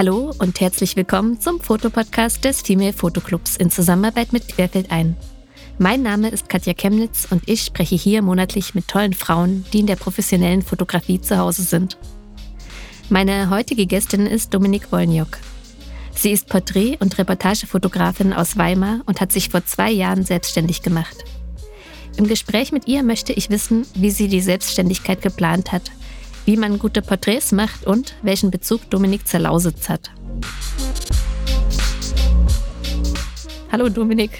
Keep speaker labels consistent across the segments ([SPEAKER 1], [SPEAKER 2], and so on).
[SPEAKER 1] Hallo und herzlich willkommen zum Fotopodcast des Female Fotoclubs in Zusammenarbeit mit Querfeld ein. Mein Name ist Katja Chemnitz und ich spreche hier monatlich mit tollen Frauen, die in der professionellen Fotografie zu Hause sind. Meine heutige Gästin ist Dominik Wolniok. Sie ist Porträt- und Reportagefotografin aus Weimar und hat sich vor zwei Jahren selbstständig gemacht. Im Gespräch mit ihr möchte ich wissen, wie sie die Selbstständigkeit geplant hat, wie man gute Porträts macht und welchen Bezug Dominik zur Lausitz hat. Hallo Dominik.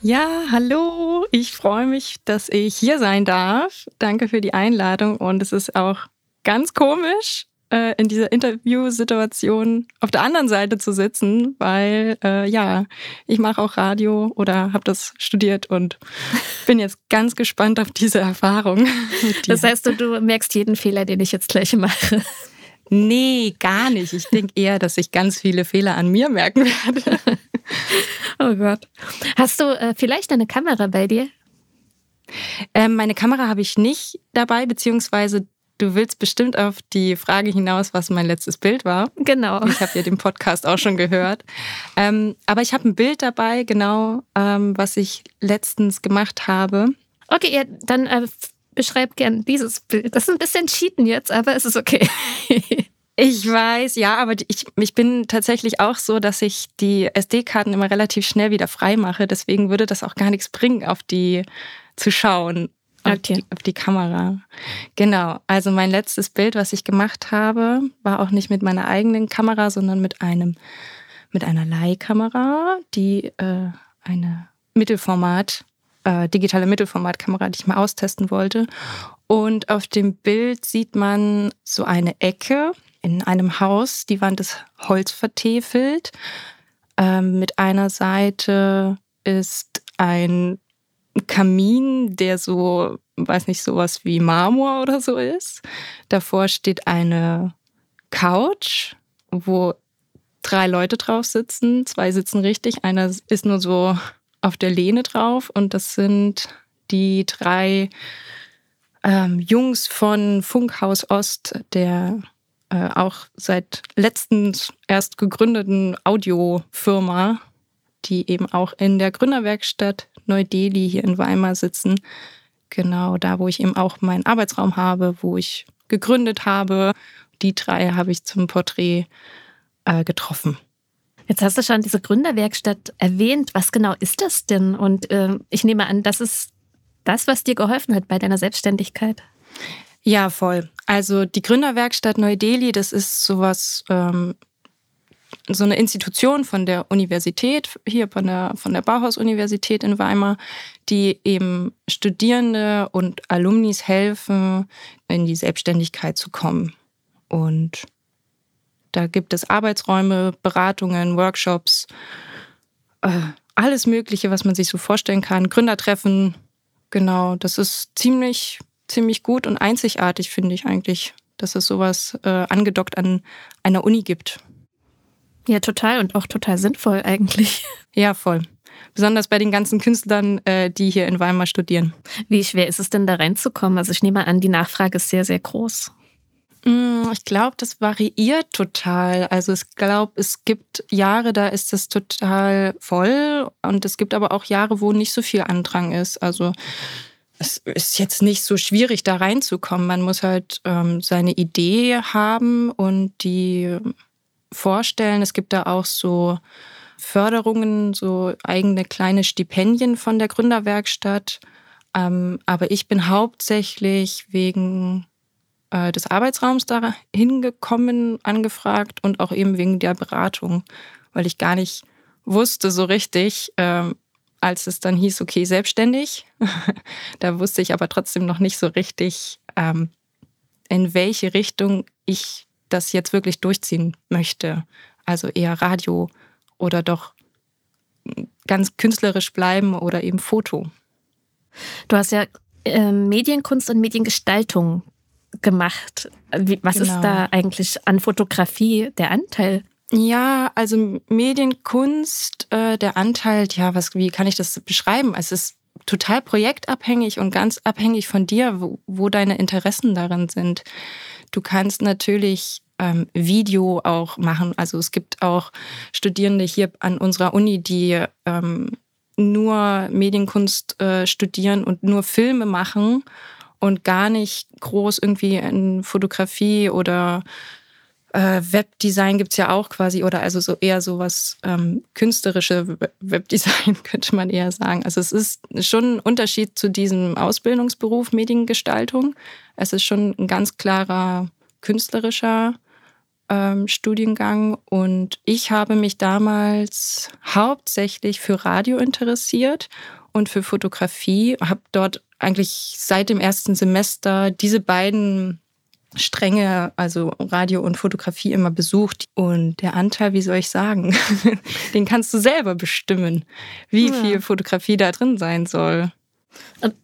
[SPEAKER 2] Ja, hallo. Ich freue mich, dass ich hier sein darf. Danke für die Einladung und es ist auch ganz komisch, äh, in dieser Interviewsituation auf der anderen Seite zu sitzen, weil äh, ja, ich mache auch Radio oder habe das studiert und bin jetzt ganz gespannt auf diese Erfahrung.
[SPEAKER 1] das heißt, du, du merkst jeden Fehler, den ich jetzt gleich mache.
[SPEAKER 2] Nee, gar nicht. Ich denke eher, dass ich ganz viele Fehler an mir merken werde.
[SPEAKER 1] oh Gott. Hast du äh, vielleicht eine Kamera bei dir?
[SPEAKER 2] Ähm, meine Kamera habe ich nicht dabei, beziehungsweise Du willst bestimmt auf die Frage hinaus, was mein letztes Bild war.
[SPEAKER 1] Genau.
[SPEAKER 2] Ich habe ja den Podcast auch schon gehört. Ähm, aber ich habe ein Bild dabei, genau, ähm, was ich letztens gemacht habe.
[SPEAKER 1] Okay, ja, dann äh, beschreib gern dieses Bild. Das ist ein bisschen Cheaten jetzt, aber es ist okay.
[SPEAKER 2] Ich weiß, ja, aber ich, ich bin tatsächlich auch so, dass ich die SD-Karten immer relativ schnell wieder frei mache. Deswegen würde das auch gar nichts bringen, auf die zu schauen auf, okay. die, auf die Kamera. Genau. Also mein letztes Bild, was ich gemacht habe, war auch nicht mit meiner eigenen Kamera, sondern mit einem mit einer Leihkamera, die äh, eine Mittelformat, äh, digitale Mittelformatkamera, die ich mal austesten wollte. Und auf dem Bild sieht man so eine Ecke in einem Haus. Die Wand ist holzvertäfelt. Ähm, mit einer Seite ist ein Kamin, der so, weiß nicht, sowas wie Marmor oder so ist. Davor steht eine Couch, wo drei Leute drauf sitzen. Zwei sitzen richtig, einer ist nur so auf der Lehne drauf und das sind die drei ähm, Jungs von Funkhaus Ost, der äh, auch seit letztens erst gegründeten Audiofirma, die eben auch in der Gründerwerkstatt Neu-Delhi hier in Weimar sitzen. Genau da, wo ich eben auch meinen Arbeitsraum habe, wo ich gegründet habe. Die drei habe ich zum Porträt äh, getroffen.
[SPEAKER 1] Jetzt hast du schon diese Gründerwerkstatt erwähnt. Was genau ist das denn? Und äh, ich nehme an, das ist das, was dir geholfen hat bei deiner Selbstständigkeit.
[SPEAKER 2] Ja, voll. Also die Gründerwerkstatt Neu-Delhi, das ist sowas, ähm, so eine Institution von der Universität, hier von der, von der Bauhaus-Universität in Weimar, die eben Studierende und Alumnis helfen, in die Selbstständigkeit zu kommen. Und da gibt es Arbeitsräume, Beratungen, Workshops, äh, alles Mögliche, was man sich so vorstellen kann. Gründertreffen, genau, das ist ziemlich, ziemlich gut und einzigartig, finde ich eigentlich, dass es sowas äh, angedockt an einer Uni gibt.
[SPEAKER 1] Ja, total und auch total sinnvoll eigentlich.
[SPEAKER 2] Ja, voll. Besonders bei den ganzen Künstlern, äh, die hier in Weimar studieren.
[SPEAKER 1] Wie schwer ist es denn da reinzukommen? Also ich nehme an, die Nachfrage ist sehr, sehr groß.
[SPEAKER 2] Mm, ich glaube, das variiert total. Also ich glaube, es gibt Jahre, da ist das total voll und es gibt aber auch Jahre, wo nicht so viel Andrang ist. Also es ist jetzt nicht so schwierig, da reinzukommen. Man muss halt ähm, seine Idee haben und die vorstellen. Es gibt da auch so Förderungen, so eigene kleine Stipendien von der Gründerwerkstatt. Ähm, aber ich bin hauptsächlich wegen äh, des Arbeitsraums da hingekommen, angefragt und auch eben wegen der Beratung, weil ich gar nicht wusste so richtig, ähm, als es dann hieß, okay, selbstständig. da wusste ich aber trotzdem noch nicht so richtig, ähm, in welche Richtung ich das jetzt wirklich durchziehen möchte. Also eher Radio oder doch ganz künstlerisch bleiben oder eben Foto.
[SPEAKER 1] Du hast ja äh, Medienkunst und Mediengestaltung gemacht. Wie, was genau. ist da eigentlich an Fotografie der Anteil?
[SPEAKER 2] Ja, also Medienkunst, äh, der Anteil, ja, was, wie kann ich das beschreiben? Es ist total projektabhängig und ganz abhängig von dir, wo, wo deine Interessen darin sind. Du kannst natürlich ähm, Video auch machen. Also es gibt auch Studierende hier an unserer Uni, die ähm, nur Medienkunst äh, studieren und nur Filme machen und gar nicht groß irgendwie in Fotografie oder äh, Webdesign gibt es ja auch quasi, oder also so eher so was ähm, künstlerische Webdesign, könnte man eher sagen. Also es ist schon ein Unterschied zu diesem Ausbildungsberuf Mediengestaltung. Es ist schon ein ganz klarer künstlerischer ähm, Studiengang und ich habe mich damals hauptsächlich für Radio interessiert und für Fotografie, habe dort eigentlich seit dem ersten Semester diese beiden Stränge, also Radio und Fotografie immer besucht. Und der Anteil, wie soll ich sagen, den kannst du selber bestimmen, wie ja. viel Fotografie da drin sein soll.
[SPEAKER 1] Und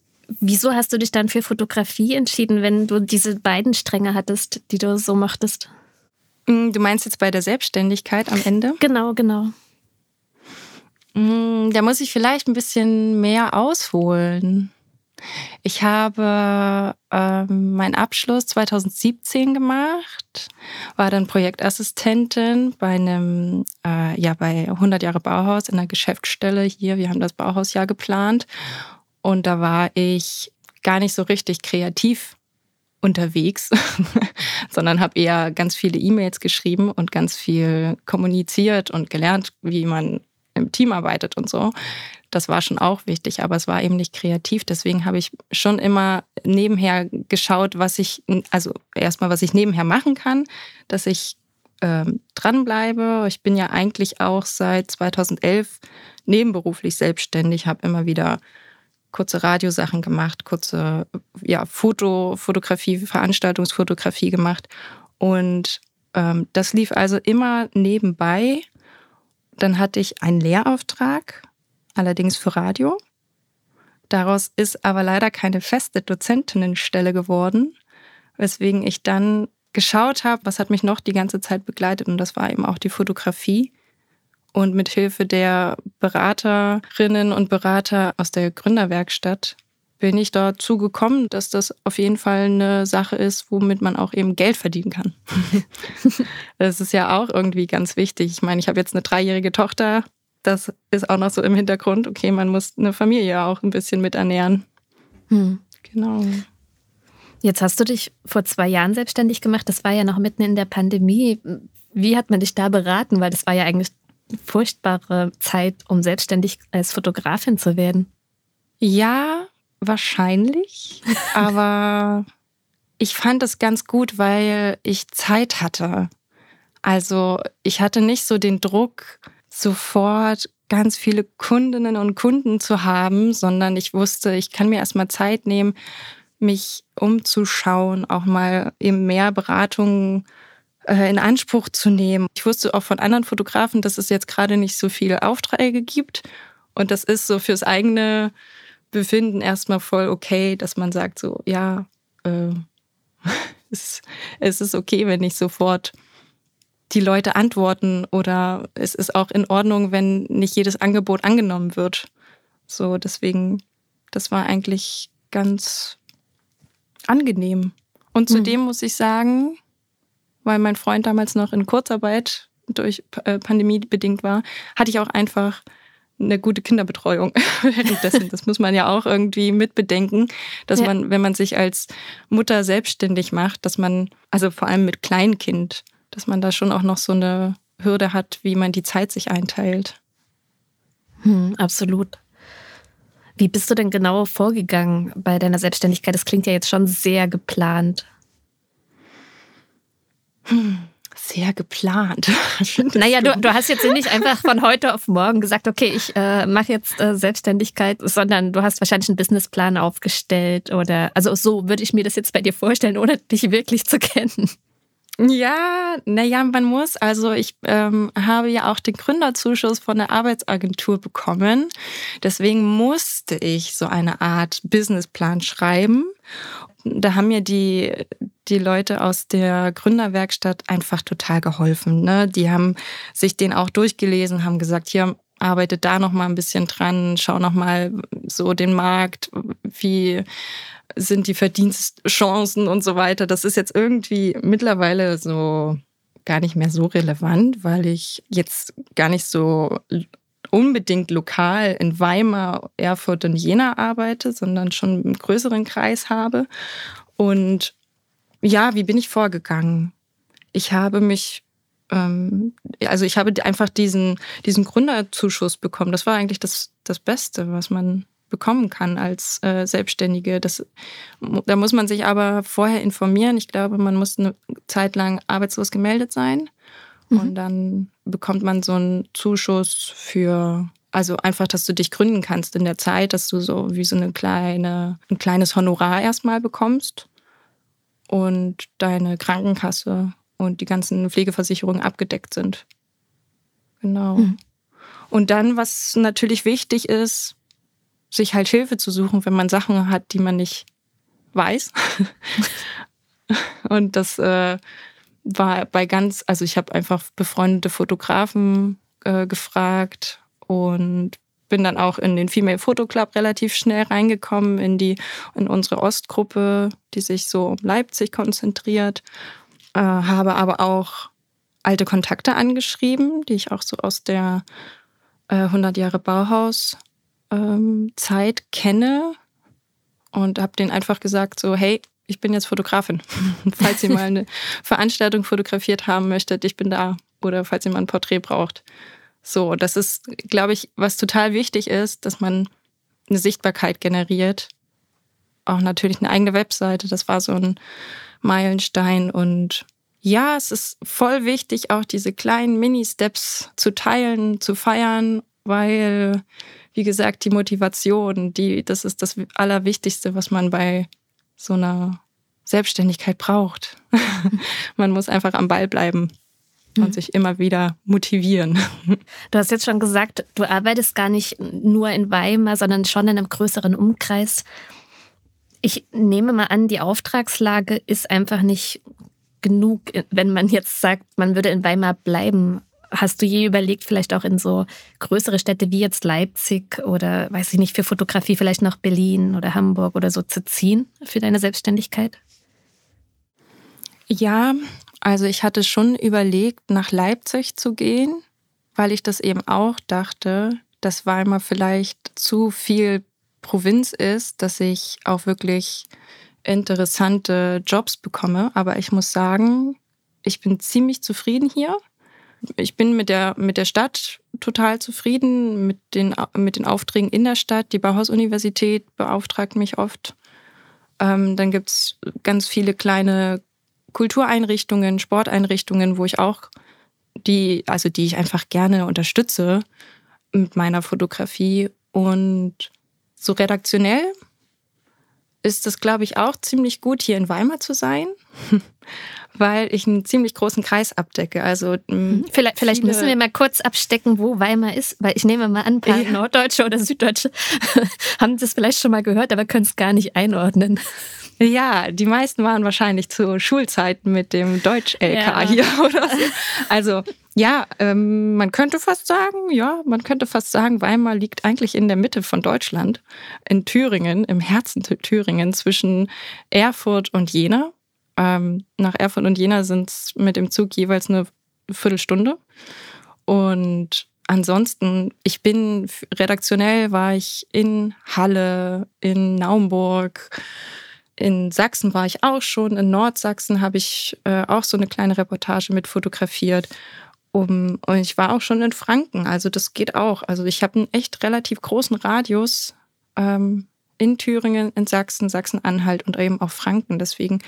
[SPEAKER 1] wieso hast du dich dann für Fotografie entschieden, wenn du diese beiden Stränge hattest, die du so mochtest?
[SPEAKER 2] Mm, du meinst jetzt bei der Selbstständigkeit am Ende?
[SPEAKER 1] Genau, genau.
[SPEAKER 2] Mm, da muss ich vielleicht ein bisschen mehr ausholen. Ich habe ähm, meinen Abschluss 2017 gemacht, war dann Projektassistentin bei einem, äh, ja, bei 100 Jahre Bauhaus in der Geschäftsstelle hier. Wir haben das Bauhausjahr geplant und da war ich gar nicht so richtig kreativ unterwegs, sondern habe eher ganz viele E-Mails geschrieben und ganz viel kommuniziert und gelernt, wie man im Team arbeitet und so. Das war schon auch wichtig, aber es war eben nicht kreativ. Deswegen habe ich schon immer nebenher geschaut, was ich, also erstmal, was ich nebenher machen kann, dass ich ähm, dranbleibe. Ich bin ja eigentlich auch seit 2011 nebenberuflich selbstständig, habe immer wieder kurze Radiosachen gemacht, kurze ja, Foto, Fotografie, Veranstaltungsfotografie gemacht. Und ähm, das lief also immer nebenbei. Dann hatte ich einen Lehrauftrag allerdings für Radio. Daraus ist aber leider keine feste Dozentinnenstelle geworden, weswegen ich dann geschaut habe, was hat mich noch die ganze Zeit begleitet und das war eben auch die Fotografie. Und mit Hilfe der Beraterinnen und Berater aus der Gründerwerkstatt bin ich dazu gekommen, dass das auf jeden Fall eine Sache ist, womit man auch eben Geld verdienen kann. das ist ja auch irgendwie ganz wichtig. Ich meine, ich habe jetzt eine dreijährige Tochter, das ist auch noch so im Hintergrund, okay, man muss eine Familie auch ein bisschen mit ernähren. Hm. Genau.
[SPEAKER 1] Jetzt hast du dich vor zwei Jahren selbstständig gemacht. Das war ja noch mitten in der Pandemie. Wie hat man dich da beraten? Weil das war ja eigentlich eine furchtbare Zeit, um selbstständig als Fotografin zu werden.
[SPEAKER 2] Ja, wahrscheinlich. aber ich fand es ganz gut, weil ich Zeit hatte. Also ich hatte nicht so den Druck, sofort ganz viele Kundinnen und Kunden zu haben, sondern ich wusste, ich kann mir erstmal Zeit nehmen, mich umzuschauen, auch mal eben mehr Beratungen äh, in Anspruch zu nehmen. Ich wusste auch von anderen Fotografen, dass es jetzt gerade nicht so viele Aufträge gibt. Und das ist so fürs eigene Befinden erstmal voll okay, dass man sagt so, ja, äh, es, es ist okay, wenn ich sofort die Leute antworten oder es ist auch in Ordnung, wenn nicht jedes Angebot angenommen wird. So, deswegen, das war eigentlich ganz angenehm. Und zudem mhm. muss ich sagen, weil mein Freund damals noch in Kurzarbeit durch äh, Pandemie bedingt war, hatte ich auch einfach eine gute Kinderbetreuung währenddessen. Das muss man ja auch irgendwie mitbedenken, dass ja. man, wenn man sich als Mutter selbstständig macht, dass man, also vor allem mit Kleinkind, dass man da schon auch noch so eine Hürde hat, wie man die Zeit sich einteilt.
[SPEAKER 1] Hm, absolut. Wie bist du denn genau vorgegangen bei deiner Selbstständigkeit? Das klingt ja jetzt schon sehr geplant.
[SPEAKER 2] Hm, sehr geplant.
[SPEAKER 1] naja, du, du, hast jetzt nicht einfach von heute auf morgen gesagt, okay, ich äh, mache jetzt äh, Selbstständigkeit, sondern du hast wahrscheinlich einen Businessplan aufgestellt oder, also so würde ich mir das jetzt bei dir vorstellen, ohne dich wirklich zu kennen.
[SPEAKER 2] Ja, naja, man muss. Also ich ähm, habe ja auch den Gründerzuschuss von der Arbeitsagentur bekommen. Deswegen musste ich so eine Art Businessplan schreiben. Da haben mir die, die Leute aus der Gründerwerkstatt einfach total geholfen. Ne? Die haben sich den auch durchgelesen, haben gesagt, hier arbeitet da noch mal ein bisschen dran, schau noch mal so den Markt, wie sind die Verdienstchancen und so weiter. Das ist jetzt irgendwie mittlerweile so gar nicht mehr so relevant, weil ich jetzt gar nicht so unbedingt lokal in Weimar, Erfurt und Jena arbeite, sondern schon einen größeren Kreis habe. Und ja, wie bin ich vorgegangen? Ich habe mich, ähm, also ich habe einfach diesen, diesen Gründerzuschuss bekommen. Das war eigentlich das, das Beste, was man bekommen kann als äh, Selbstständige. Das, da muss man sich aber vorher informieren. Ich glaube, man muss eine Zeit lang arbeitslos gemeldet sein. Mhm. Und dann bekommt man so einen Zuschuss für, also einfach, dass du dich gründen kannst in der Zeit, dass du so wie so eine kleine, ein kleines Honorar erstmal bekommst und deine Krankenkasse und die ganzen Pflegeversicherungen abgedeckt sind. Genau. Mhm. Und dann, was natürlich wichtig ist, sich halt Hilfe zu suchen, wenn man Sachen hat, die man nicht weiß. und das äh, war bei ganz, also ich habe einfach befreundete Fotografen äh, gefragt und bin dann auch in den Female Photo Club relativ schnell reingekommen, in die, in unsere Ostgruppe, die sich so um Leipzig konzentriert, äh, habe aber auch alte Kontakte angeschrieben, die ich auch so aus der äh, 100 Jahre Bauhaus ähm, Zeit kenne und habe denen einfach gesagt so, hey, ich bin jetzt Fotografin. falls ihr mal eine Veranstaltung fotografiert haben möchtet, ich bin da. Oder falls ihr mal ein Porträt braucht. So, das ist, glaube ich, was total wichtig ist, dass man eine Sichtbarkeit generiert. Auch natürlich eine eigene Webseite. Das war so ein Meilenstein. Und ja, es ist voll wichtig, auch diese kleinen Mini-Steps zu teilen, zu feiern, weil, wie gesagt, die Motivation, die, das ist das Allerwichtigste, was man bei so einer Selbstständigkeit braucht. Man muss einfach am Ball bleiben und mhm. sich immer wieder motivieren.
[SPEAKER 1] Du hast jetzt schon gesagt, du arbeitest gar nicht nur in Weimar, sondern schon in einem größeren Umkreis. Ich nehme mal an, die Auftragslage ist einfach nicht genug, wenn man jetzt sagt, man würde in Weimar bleiben. Hast du je überlegt, vielleicht auch in so größere Städte wie jetzt Leipzig oder weiß ich nicht, für Fotografie vielleicht noch Berlin oder Hamburg oder so zu ziehen für deine Selbstständigkeit?
[SPEAKER 2] Ja, also ich hatte schon überlegt, nach Leipzig zu gehen, weil ich das eben auch dachte, dass Weimar vielleicht zu viel Provinz ist, dass ich auch wirklich interessante Jobs bekomme. Aber ich muss sagen, ich bin ziemlich zufrieden hier ich bin mit der, mit der Stadt total zufrieden, mit den, mit den Aufträgen in der Stadt. Die Bauhaus-Universität beauftragt mich oft. Ähm, dann gibt es ganz viele kleine Kultureinrichtungen, Sporteinrichtungen, wo ich auch die, also die ich einfach gerne unterstütze mit meiner Fotografie. Und so redaktionell ist es, glaube ich, auch ziemlich gut, hier in Weimar zu sein. weil ich einen ziemlich großen Kreis abdecke. Also
[SPEAKER 1] mm, mhm. vielleicht, vielleicht müssen wir mal kurz abstecken, wo Weimar ist, weil ich nehme mal an, ein paar ja. Norddeutsche oder Süddeutsche haben das vielleicht schon mal gehört, aber können es gar nicht einordnen.
[SPEAKER 2] Ja, die meisten waren wahrscheinlich zu Schulzeiten mit dem Deutsch-LK ja. hier oder so. Also ja, ähm, man könnte fast sagen, ja, man könnte fast sagen, Weimar liegt eigentlich in der Mitte von Deutschland, in Thüringen, im Herzen Thüringen zwischen Erfurt und Jena. Ähm, nach Erfurt und Jena sind es mit dem Zug jeweils eine Viertelstunde. Und ansonsten, ich bin redaktionell, war ich in Halle, in Naumburg, in Sachsen war ich auch schon, in Nordsachsen habe ich äh, auch so eine kleine Reportage mit fotografiert. Um, und ich war auch schon in Franken, also das geht auch. Also ich habe einen echt relativ großen Radius ähm, in Thüringen, in Sachsen, Sachsen-Anhalt und eben auch Franken. Deswegen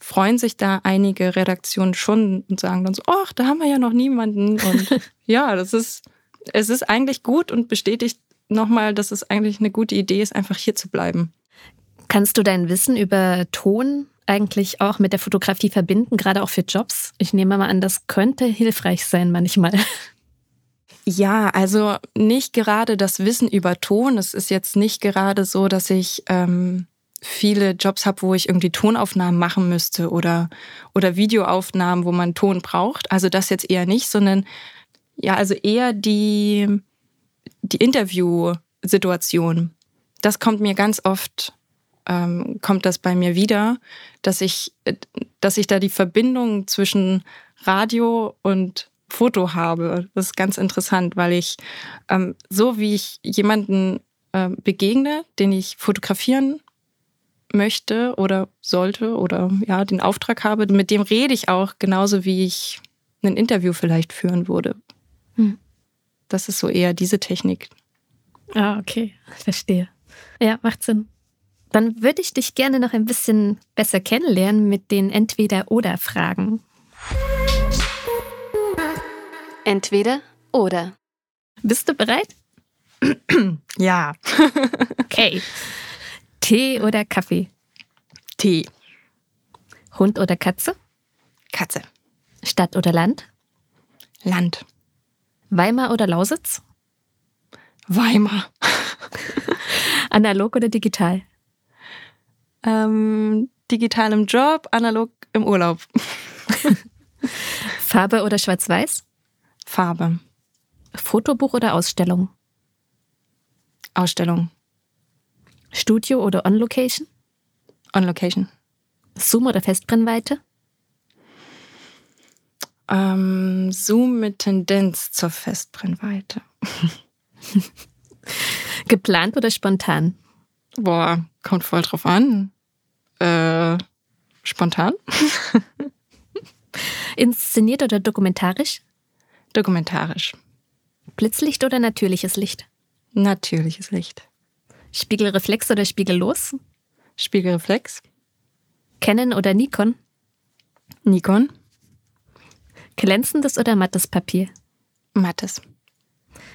[SPEAKER 2] freuen sich da einige Redaktionen schon und sagen dann so, ach, da haben wir ja noch niemanden. Und ja, das ist, es ist eigentlich gut und bestätigt nochmal, dass es eigentlich eine gute Idee ist, einfach hier zu bleiben.
[SPEAKER 1] Kannst du dein Wissen über Ton eigentlich auch mit der Fotografie verbinden, gerade auch für Jobs? Ich nehme mal an, das könnte hilfreich sein manchmal.
[SPEAKER 2] Ja, also nicht gerade das Wissen über Ton. Es ist jetzt nicht gerade so, dass ich ähm, viele Jobs habe, wo ich irgendwie Tonaufnahmen machen müsste oder, oder Videoaufnahmen, wo man Ton braucht. Also das jetzt eher nicht, sondern ja, also eher die, die Interviewsituation. Das kommt mir ganz oft ähm, kommt das bei mir wieder, dass ich, äh, dass ich da die Verbindung zwischen Radio und Foto habe. Das ist ganz interessant, weil ich ähm, so wie ich jemanden äh, begegne, den ich fotografieren möchte oder sollte oder ja, den Auftrag habe, mit dem rede ich auch genauso wie ich ein Interview vielleicht führen würde. Hm. Das ist so eher diese Technik.
[SPEAKER 1] Ah, okay, verstehe. Ja, macht Sinn. Dann würde ich dich gerne noch ein bisschen besser kennenlernen mit den Entweder-Oder-Fragen. Entweder oder. Bist du bereit?
[SPEAKER 2] Ja.
[SPEAKER 1] okay. Tee oder Kaffee?
[SPEAKER 2] Tee.
[SPEAKER 1] Hund oder Katze?
[SPEAKER 2] Katze.
[SPEAKER 1] Stadt oder Land?
[SPEAKER 2] Land.
[SPEAKER 1] Weimar oder Lausitz?
[SPEAKER 2] Weimar.
[SPEAKER 1] analog oder digital?
[SPEAKER 2] Ähm, digital im Job, analog im Urlaub.
[SPEAKER 1] Farbe oder Schwarz-Weiß?
[SPEAKER 2] Farbe.
[SPEAKER 1] Fotobuch oder Ausstellung?
[SPEAKER 2] Ausstellung.
[SPEAKER 1] Studio oder On-Location?
[SPEAKER 2] On-Location.
[SPEAKER 1] Zoom oder Festbrennweite?
[SPEAKER 2] Ähm, Zoom mit Tendenz zur Festbrennweite.
[SPEAKER 1] Geplant oder spontan?
[SPEAKER 2] Boah, kommt voll drauf an. Äh, spontan?
[SPEAKER 1] Inszeniert oder dokumentarisch?
[SPEAKER 2] Dokumentarisch.
[SPEAKER 1] Blitzlicht oder natürliches Licht?
[SPEAKER 2] Natürliches Licht.
[SPEAKER 1] Spiegelreflex oder spiegellos?
[SPEAKER 2] Spiegelreflex.
[SPEAKER 1] Canon oder Nikon?
[SPEAKER 2] Nikon.
[SPEAKER 1] Glänzendes oder mattes Papier?
[SPEAKER 2] Mattes.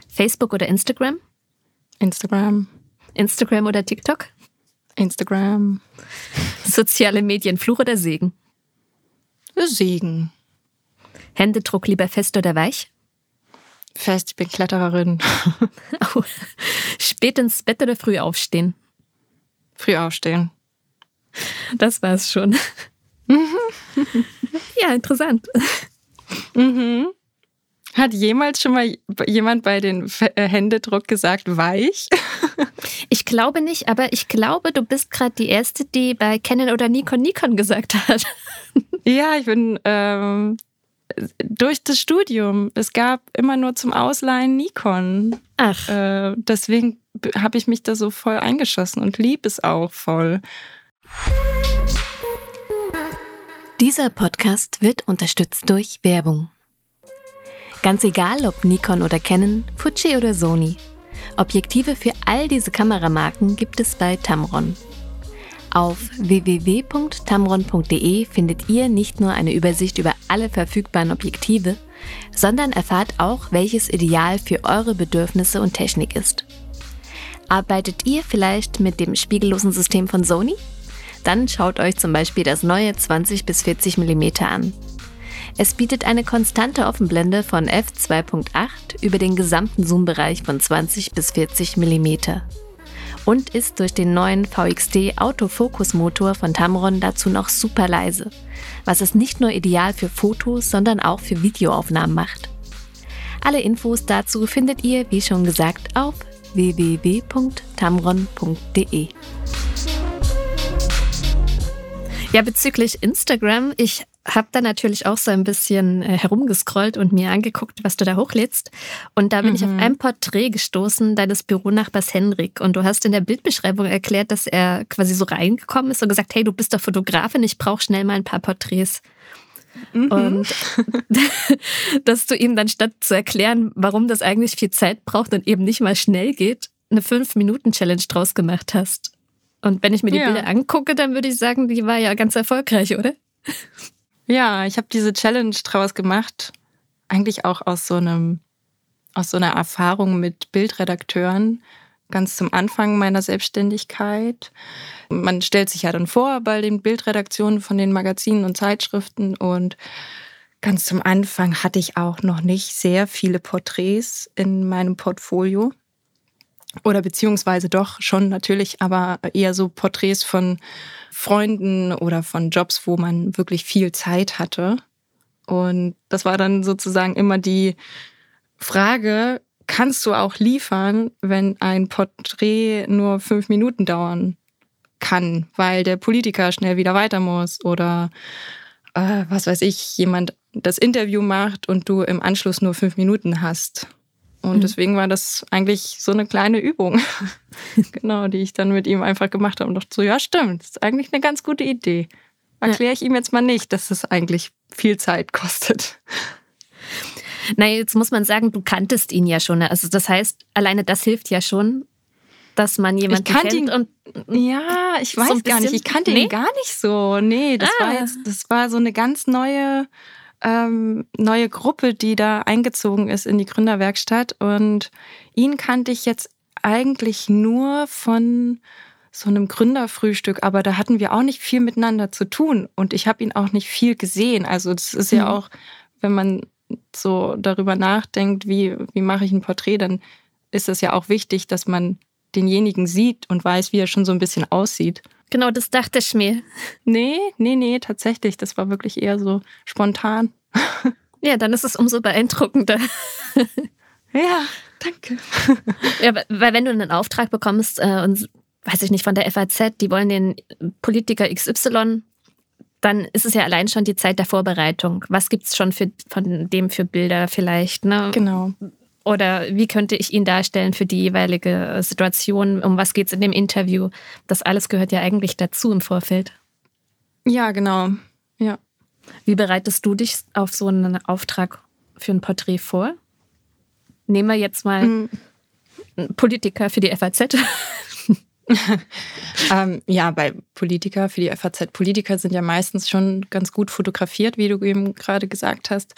[SPEAKER 1] Facebook oder Instagram?
[SPEAKER 2] Instagram.
[SPEAKER 1] Instagram oder TikTok?
[SPEAKER 2] Instagram.
[SPEAKER 1] Soziale Medien, Fluch oder Segen?
[SPEAKER 2] Segen.
[SPEAKER 1] Händedruck lieber fest oder weich?
[SPEAKER 2] Fest, ich bin Klettererin.
[SPEAKER 1] Spät ins Bett oder früh aufstehen?
[SPEAKER 2] Früh aufstehen.
[SPEAKER 1] Das war's schon. ja, interessant.
[SPEAKER 2] Mhm. Hat jemals schon mal jemand bei den äh, Händedruck gesagt, weich?
[SPEAKER 1] ich glaube nicht, aber ich glaube, du bist gerade die Erste, die bei Canon oder Nikon Nikon gesagt hat.
[SPEAKER 2] ja, ich bin ähm, durch das Studium. Es gab immer nur zum Ausleihen Nikon.
[SPEAKER 1] Ach.
[SPEAKER 2] Äh, deswegen habe ich mich da so voll eingeschossen und lieb es auch voll.
[SPEAKER 1] Dieser Podcast wird unterstützt durch Werbung. Ganz egal, ob Nikon oder Canon, Fuji oder Sony. Objektive für all diese Kameramarken gibt es bei Tamron. Auf www.tamron.de findet ihr nicht nur eine Übersicht über alle verfügbaren Objektive, sondern erfahrt auch, welches ideal für eure Bedürfnisse und Technik ist. Arbeitet ihr vielleicht mit dem spiegellosen System von Sony? Dann schaut euch zum Beispiel das neue 20 bis 40 mm an. Es bietet eine konstante Offenblende von f2.8 über den gesamten Zoombereich von 20 bis 40 mm und ist durch den neuen VXD Autofokus-Motor von Tamron dazu noch super leise, was es nicht nur ideal für Fotos, sondern auch für Videoaufnahmen macht. Alle Infos dazu findet ihr, wie schon gesagt, auf www.tamron.de. Ja, bezüglich Instagram, ich habe da natürlich auch so ein bisschen äh, herumgescrollt und mir angeguckt, was du da hochlädst. Und da bin mhm. ich auf mhm. ein Porträt gestoßen, deines Büronachbars Henrik. Und du hast in der Bildbeschreibung erklärt, dass er quasi so reingekommen ist und gesagt, hey, du bist doch Fotografin, ich brauche schnell mal ein paar Porträts. Mhm. Und dass du ihm dann statt zu erklären, warum das eigentlich viel Zeit braucht und eben nicht mal schnell geht, eine 5-Minuten-Challenge draus gemacht hast. Und wenn ich mir die ja. Bilder angucke, dann würde ich sagen, die war ja ganz erfolgreich, oder?
[SPEAKER 2] Ja, ich habe diese Challenge draus gemacht, eigentlich auch aus so einem aus so einer Erfahrung mit Bildredakteuren ganz zum Anfang meiner Selbstständigkeit. Man stellt sich ja dann vor bei den Bildredaktionen von den Magazinen und Zeitschriften und ganz zum Anfang hatte ich auch noch nicht sehr viele Porträts in meinem Portfolio. Oder beziehungsweise doch schon natürlich, aber eher so Porträts von Freunden oder von Jobs, wo man wirklich viel Zeit hatte. Und das war dann sozusagen immer die Frage, kannst du auch liefern, wenn ein Porträt nur fünf Minuten dauern kann, weil der Politiker schnell wieder weiter muss oder äh, was weiß ich, jemand das Interview macht und du im Anschluss nur fünf Minuten hast. Und mhm. deswegen war das eigentlich so eine kleine Übung, genau, die ich dann mit ihm einfach gemacht habe und dachte so, ja stimmt, das ist eigentlich eine ganz gute Idee. Erkläre ich ihm jetzt mal nicht, dass es eigentlich viel Zeit kostet.
[SPEAKER 1] Na, jetzt muss man sagen, du kanntest ihn ja schon. Also das heißt, alleine das hilft ja schon, dass man jemanden ich kennt
[SPEAKER 2] ihn,
[SPEAKER 1] und
[SPEAKER 2] ja, ich weiß so gar nicht. Ich kannte nee? ihn gar nicht so. Nee, das ah. war jetzt, das war so eine ganz neue ähm, neue Gruppe, die da eingezogen ist in die Gründerwerkstatt. Und ihn kannte ich jetzt eigentlich nur von so einem Gründerfrühstück, aber da hatten wir auch nicht viel miteinander zu tun und ich habe ihn auch nicht viel gesehen. Also das ist ja mhm. auch, wenn man so darüber nachdenkt, wie, wie mache ich ein Porträt, dann ist es ja auch wichtig, dass man denjenigen sieht und weiß, wie er schon so ein bisschen aussieht.
[SPEAKER 1] Genau, das dachte ich mir.
[SPEAKER 2] Nee, nee, nee, tatsächlich. Das war wirklich eher so spontan.
[SPEAKER 1] Ja, dann ist es umso beeindruckender.
[SPEAKER 2] Ja, danke.
[SPEAKER 1] Ja, weil wenn du einen Auftrag bekommst äh, und weiß ich nicht, von der FAZ, die wollen den Politiker XY, dann ist es ja allein schon die Zeit der Vorbereitung. Was gibt es schon für, von dem für Bilder vielleicht? Ne?
[SPEAKER 2] Genau.
[SPEAKER 1] Oder wie könnte ich ihn darstellen für die jeweilige Situation? Um was geht es in dem Interview? Das alles gehört ja eigentlich dazu im Vorfeld.
[SPEAKER 2] Ja, genau. Ja.
[SPEAKER 1] Wie bereitest du dich auf so einen Auftrag für ein Porträt vor? Nehmen wir jetzt mal mhm. Politiker für die FAZ.
[SPEAKER 2] ähm, ja, bei Politiker für die FAZ. Politiker sind ja meistens schon ganz gut fotografiert, wie du eben gerade gesagt hast.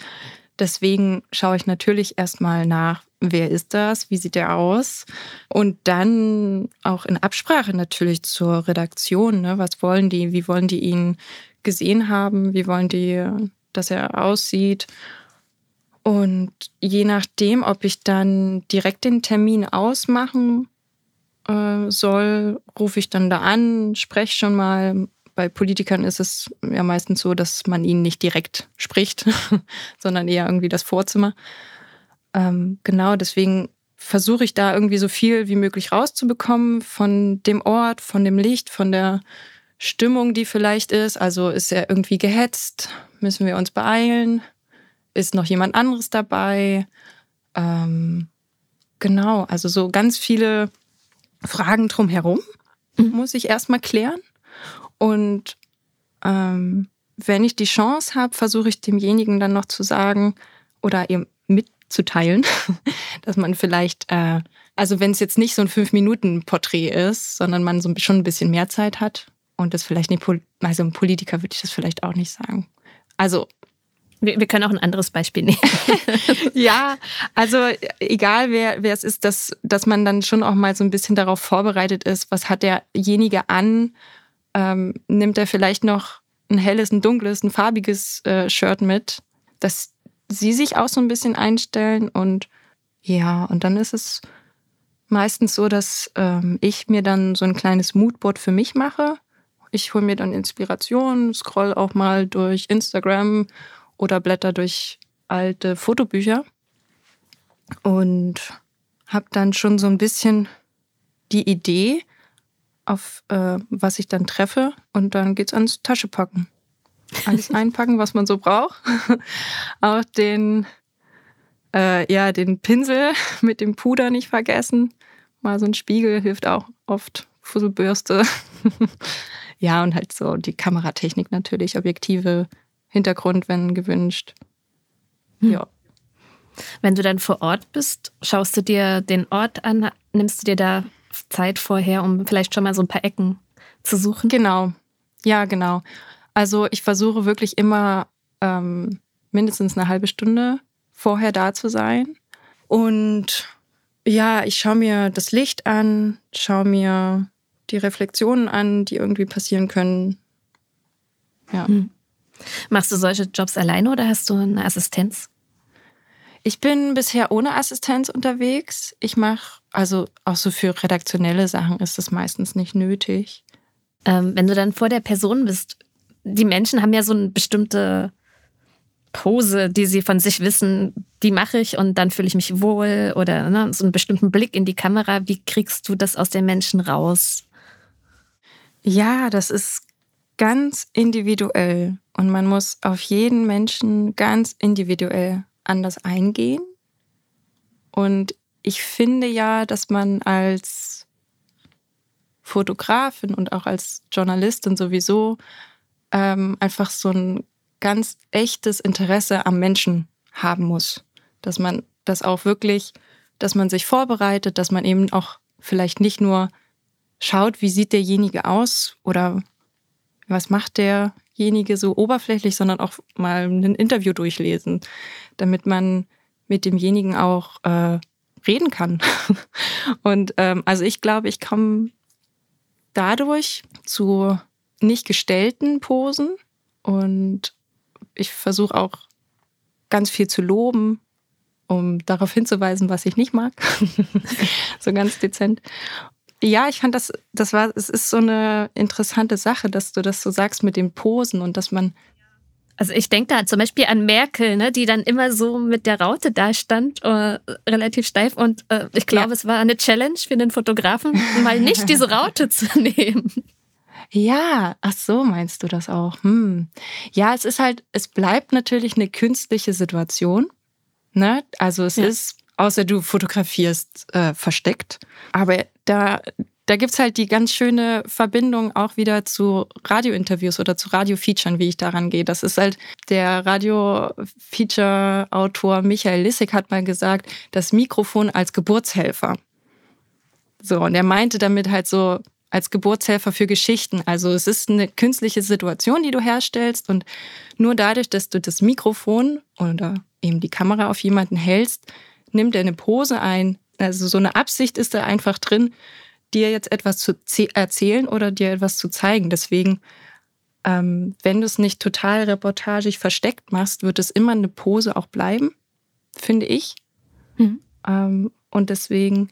[SPEAKER 2] Deswegen schaue ich natürlich erstmal nach, wer ist das, wie sieht der aus und dann auch in Absprache natürlich zur Redaktion, ne? was wollen die, wie wollen die ihn gesehen haben, wie wollen die, dass er aussieht und je nachdem, ob ich dann direkt den Termin ausmachen äh, soll, rufe ich dann da an, spreche schon mal bei Politikern ist es ja meistens so, dass man ihnen nicht direkt spricht, sondern eher irgendwie das Vorzimmer. Ähm, genau, deswegen versuche ich da irgendwie so viel wie möglich rauszubekommen von dem Ort, von dem Licht, von der Stimmung, die vielleicht ist. Also ist er irgendwie gehetzt? Müssen wir uns beeilen? Ist noch jemand anderes dabei? Ähm, genau, also so ganz viele Fragen drumherum mhm. muss ich erstmal klären. Und ähm, wenn ich die Chance habe, versuche ich demjenigen dann noch zu sagen oder ihm mitzuteilen, dass man vielleicht, äh, also wenn es jetzt nicht so ein Fünf-Minuten-Porträt ist, sondern man so schon ein bisschen mehr Zeit hat und das vielleicht nicht, also ein Politiker würde ich das vielleicht auch nicht sagen. Also
[SPEAKER 1] wir, wir, können auch ein anderes Beispiel nehmen.
[SPEAKER 2] ja, also egal wer, wer es ist, dass, dass man dann schon auch mal so ein bisschen darauf vorbereitet ist, was hat derjenige an ähm, nimmt er vielleicht noch ein helles, ein dunkles, ein farbiges äh, Shirt mit, dass sie sich auch so ein bisschen einstellen und ja, und dann ist es meistens so, dass ähm, ich mir dann so ein kleines Moodboard für mich mache. Ich hole mir dann Inspiration, scroll auch mal durch Instagram oder blätter durch alte Fotobücher und habe dann schon so ein bisschen die Idee, auf äh, was ich dann treffe und dann geht's ans Taschepacken. Alles einpacken, was man so braucht. Auch den, äh, ja, den Pinsel mit dem Puder nicht vergessen. Mal so ein Spiegel hilft auch oft. Fusselbürste. ja, und halt so die Kameratechnik natürlich, Objektive, Hintergrund, wenn gewünscht.
[SPEAKER 1] Hm. Ja. Wenn du dann vor Ort bist, schaust du dir den Ort an, nimmst du dir da Zeit vorher, um vielleicht schon mal so ein paar Ecken zu suchen?
[SPEAKER 2] Genau. Ja, genau. Also ich versuche wirklich immer ähm, mindestens eine halbe Stunde vorher da zu sein. Und ja, ich schaue mir das Licht an, schaue mir die Reflexionen an, die irgendwie passieren können.
[SPEAKER 1] Ja. Hm. Machst du solche Jobs alleine oder hast du eine Assistenz?
[SPEAKER 2] Ich bin bisher ohne Assistenz unterwegs. Ich mache, also auch so für redaktionelle Sachen ist das meistens nicht nötig.
[SPEAKER 1] Ähm, wenn du dann vor der Person bist, die Menschen haben ja so eine bestimmte Pose, die sie von sich wissen, die mache ich und dann fühle ich mich wohl oder ne, so einen bestimmten Blick in die Kamera. Wie kriegst du das aus den Menschen raus?
[SPEAKER 2] Ja, das ist ganz individuell und man muss auf jeden Menschen ganz individuell anders eingehen. Und ich finde ja, dass man als Fotografin und auch als Journalistin sowieso ähm, einfach so ein ganz echtes Interesse am Menschen haben muss. Dass man das auch wirklich, dass man sich vorbereitet, dass man eben auch vielleicht nicht nur schaut, wie sieht derjenige aus oder was macht derjenige so oberflächlich, sondern auch mal ein Interview durchlesen, damit man mit demjenigen auch äh, reden kann. Und ähm, also ich glaube, ich komme dadurch zu nicht gestellten Posen und ich versuche auch ganz viel zu loben, um darauf hinzuweisen, was ich nicht mag. so ganz dezent. Ja, ich fand das, das war, es ist so eine interessante Sache, dass du das so sagst mit den Posen und dass man.
[SPEAKER 1] Also ich denke da zum Beispiel an Merkel, ne, die dann immer so mit der Raute da stand, äh, relativ steif. Und äh, ich glaube, ja. es war eine Challenge für den Fotografen, mal nicht diese Raute zu nehmen.
[SPEAKER 2] Ja, ach so meinst du das auch. Hm. Ja, es ist halt, es bleibt natürlich eine künstliche Situation. Ne? Also es ja. ist, außer du fotografierst äh, versteckt. Aber da, da gibt es halt die ganz schöne Verbindung auch wieder zu Radiointerviews oder zu Radiofeaturen, wie ich daran gehe. Das ist halt der Radio-Feature-Autor Michael Lissig hat mal gesagt, das Mikrofon als Geburtshelfer. So, und er meinte damit halt so, als Geburtshelfer für Geschichten. Also es ist eine künstliche Situation, die du herstellst und nur dadurch, dass du das Mikrofon oder eben die Kamera auf jemanden hältst, nimmt er eine Pose ein. Also so eine Absicht ist da einfach drin, dir jetzt etwas zu erzählen oder dir etwas zu zeigen. Deswegen, ähm, wenn du es nicht total reportagig versteckt machst, wird es immer eine Pose auch bleiben, finde ich. Mhm. Ähm, und deswegen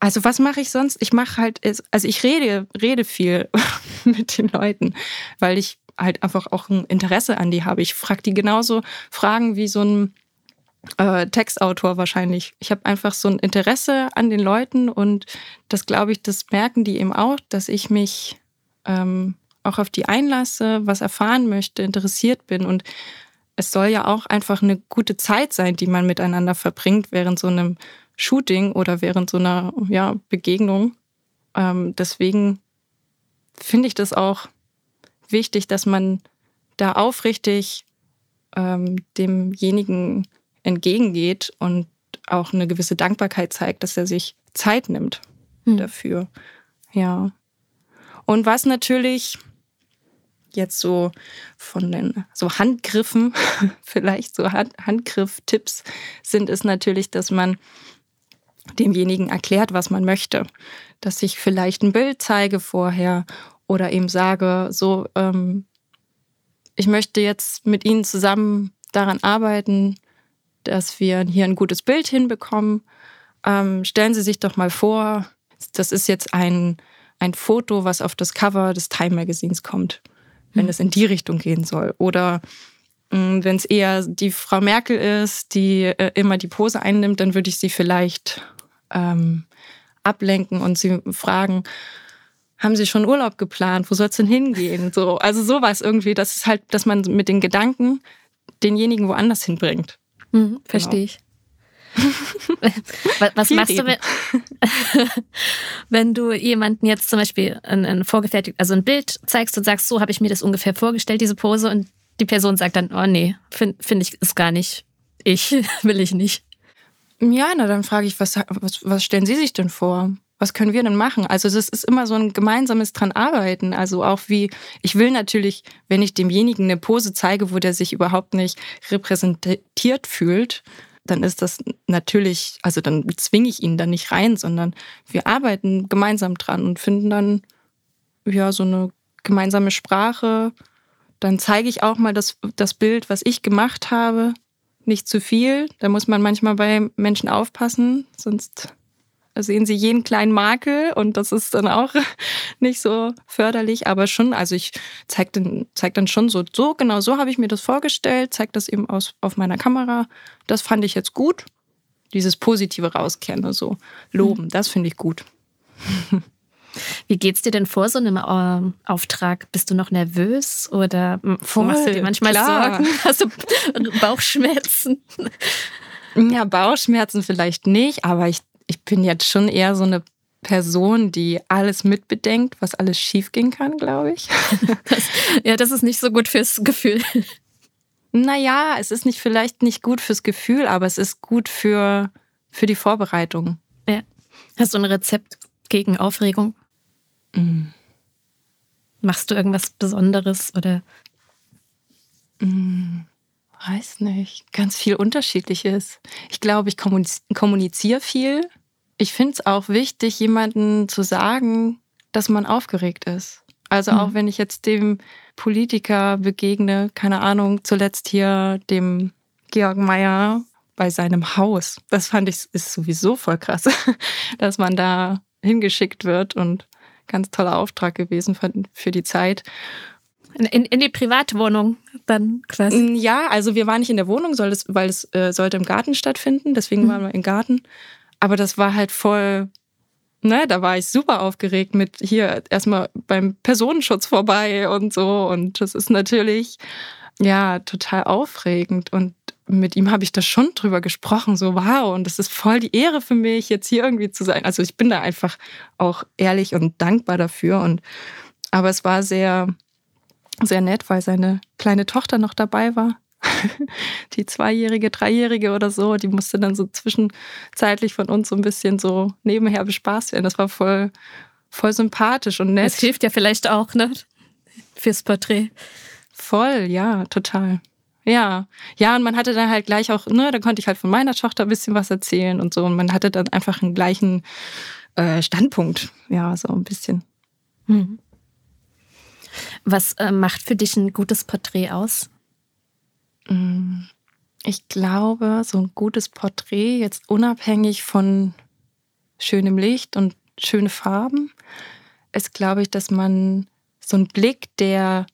[SPEAKER 2] also was mache ich sonst? Ich mache halt, also ich rede, rede viel mit den Leuten, weil ich halt einfach auch ein Interesse an die habe. Ich frage die genauso Fragen wie so ein äh, Textautor wahrscheinlich. Ich habe einfach so ein Interesse an den Leuten und das glaube ich, das merken die eben auch, dass ich mich ähm, auch auf die einlasse, was erfahren möchte, interessiert bin und es soll ja auch einfach eine gute Zeit sein, die man miteinander verbringt während so einem Shooting oder während so einer ja, Begegnung. Ähm, deswegen finde ich das auch wichtig, dass man da aufrichtig ähm, demjenigen entgegengeht und auch eine gewisse Dankbarkeit zeigt, dass er sich Zeit nimmt hm. dafür. Ja. Und was natürlich jetzt so von den so Handgriffen, vielleicht so Hand, Handgriff-Tipps sind, ist natürlich, dass man demjenigen erklärt, was man möchte. Dass ich vielleicht ein Bild zeige vorher oder eben sage, so, ähm, ich möchte jetzt mit Ihnen zusammen daran arbeiten, dass wir hier ein gutes Bild hinbekommen. Ähm, stellen Sie sich doch mal vor, das ist jetzt ein, ein Foto, was auf das Cover des Time Magazins kommt, wenn mhm. es in die Richtung gehen soll. Oder mm, wenn es eher die Frau Merkel ist, die äh, immer die Pose einnimmt, dann würde ich sie vielleicht ähm, ablenken und sie fragen, haben Sie schon Urlaub geplant? Wo soll es denn hingehen? So, also sowas irgendwie, das ist halt, dass man mit den Gedanken denjenigen woanders hinbringt.
[SPEAKER 1] Mhm, verstehe genau. ich. Was machst du, wenn, wenn du jemanden jetzt zum Beispiel ein, ein vorgefertigt, also ein Bild zeigst und sagst, so habe ich mir das ungefähr vorgestellt, diese Pose, und die Person sagt dann, oh nee, finde find ich ist gar nicht ich, will ich nicht.
[SPEAKER 2] Ja, na dann frage ich, was, was, was stellen Sie sich denn vor? Was können wir denn machen? Also es ist immer so ein gemeinsames dran arbeiten. Also auch wie, ich will natürlich, wenn ich demjenigen eine Pose zeige, wo der sich überhaupt nicht repräsentiert fühlt, dann ist das natürlich, also dann zwinge ich ihn da nicht rein, sondern wir arbeiten gemeinsam dran und finden dann ja so eine gemeinsame Sprache. Dann zeige ich auch mal das, das Bild, was ich gemacht habe nicht zu viel. Da muss man manchmal bei Menschen aufpassen, sonst sehen sie jeden kleinen Makel und das ist dann auch nicht so förderlich. Aber schon, also ich zeige dann, zeig dann schon so, so genau so habe ich mir das vorgestellt, zeige das eben aus, auf meiner Kamera. Das fand ich jetzt gut. Dieses positive Rauskehren, so loben, mhm. das finde ich gut.
[SPEAKER 1] Wie geht's dir denn vor so einem äh, Auftrag? Bist du noch nervös oder Voll, machst du dir manchmal klar. Sorgen? Hast du Bauchschmerzen?
[SPEAKER 2] Ja, Bauchschmerzen vielleicht nicht, aber ich, ich bin jetzt schon eher so eine Person, die alles mitbedenkt, was alles schiefgehen kann, glaube ich.
[SPEAKER 1] Das, ja, das ist nicht so gut fürs Gefühl.
[SPEAKER 2] Naja, es ist nicht vielleicht nicht gut fürs Gefühl, aber es ist gut für, für die Vorbereitung.
[SPEAKER 1] Ja. Hast du ein Rezept gegen Aufregung? Mm. Machst du irgendwas Besonderes oder?
[SPEAKER 2] Mm, weiß nicht. Ganz viel Unterschiedliches. Ich glaube, ich kommuniziere viel. Ich finde es auch wichtig, jemandem zu sagen, dass man aufgeregt ist. Also auch mhm. wenn ich jetzt dem Politiker begegne, keine Ahnung, zuletzt hier dem Georg Meyer bei seinem Haus. Das fand ich ist sowieso voll krass, dass man da hingeschickt wird und ganz toller Auftrag gewesen für, die Zeit.
[SPEAKER 1] In, in, die Privatwohnung dann quasi?
[SPEAKER 2] Ja, also wir waren nicht in der Wohnung, soll es, weil es äh, sollte im Garten stattfinden, deswegen mhm. waren wir im Garten. Aber das war halt voll, ne, da war ich super aufgeregt mit hier erstmal beim Personenschutz vorbei und so. Und das ist natürlich, ja, total aufregend. Und mit ihm habe ich da schon drüber gesprochen, so wow, und das ist voll die Ehre für mich, jetzt hier irgendwie zu sein. Also ich bin da einfach auch ehrlich und dankbar dafür. Und aber es war sehr, sehr nett, weil seine kleine Tochter noch dabei war. Die zweijährige, dreijährige oder so, die musste dann so zwischenzeitlich von uns so ein bisschen so nebenher bespaßt werden. Das war voll, voll sympathisch und nett.
[SPEAKER 1] Das hilft ja vielleicht auch, ne? Fürs Porträt.
[SPEAKER 2] Voll, ja, total. Ja, ja, und man hatte dann halt gleich auch, ne, da konnte ich halt von meiner Tochter ein bisschen was erzählen und so. Und man hatte dann einfach einen gleichen äh, Standpunkt, ja, so ein bisschen. Hm.
[SPEAKER 1] Was äh, macht für dich ein gutes Porträt aus?
[SPEAKER 2] Mm, ich glaube, so ein gutes Porträt, jetzt unabhängig von schönem Licht und schöne Farben, ist, glaube ich, dass man so einen Blick, der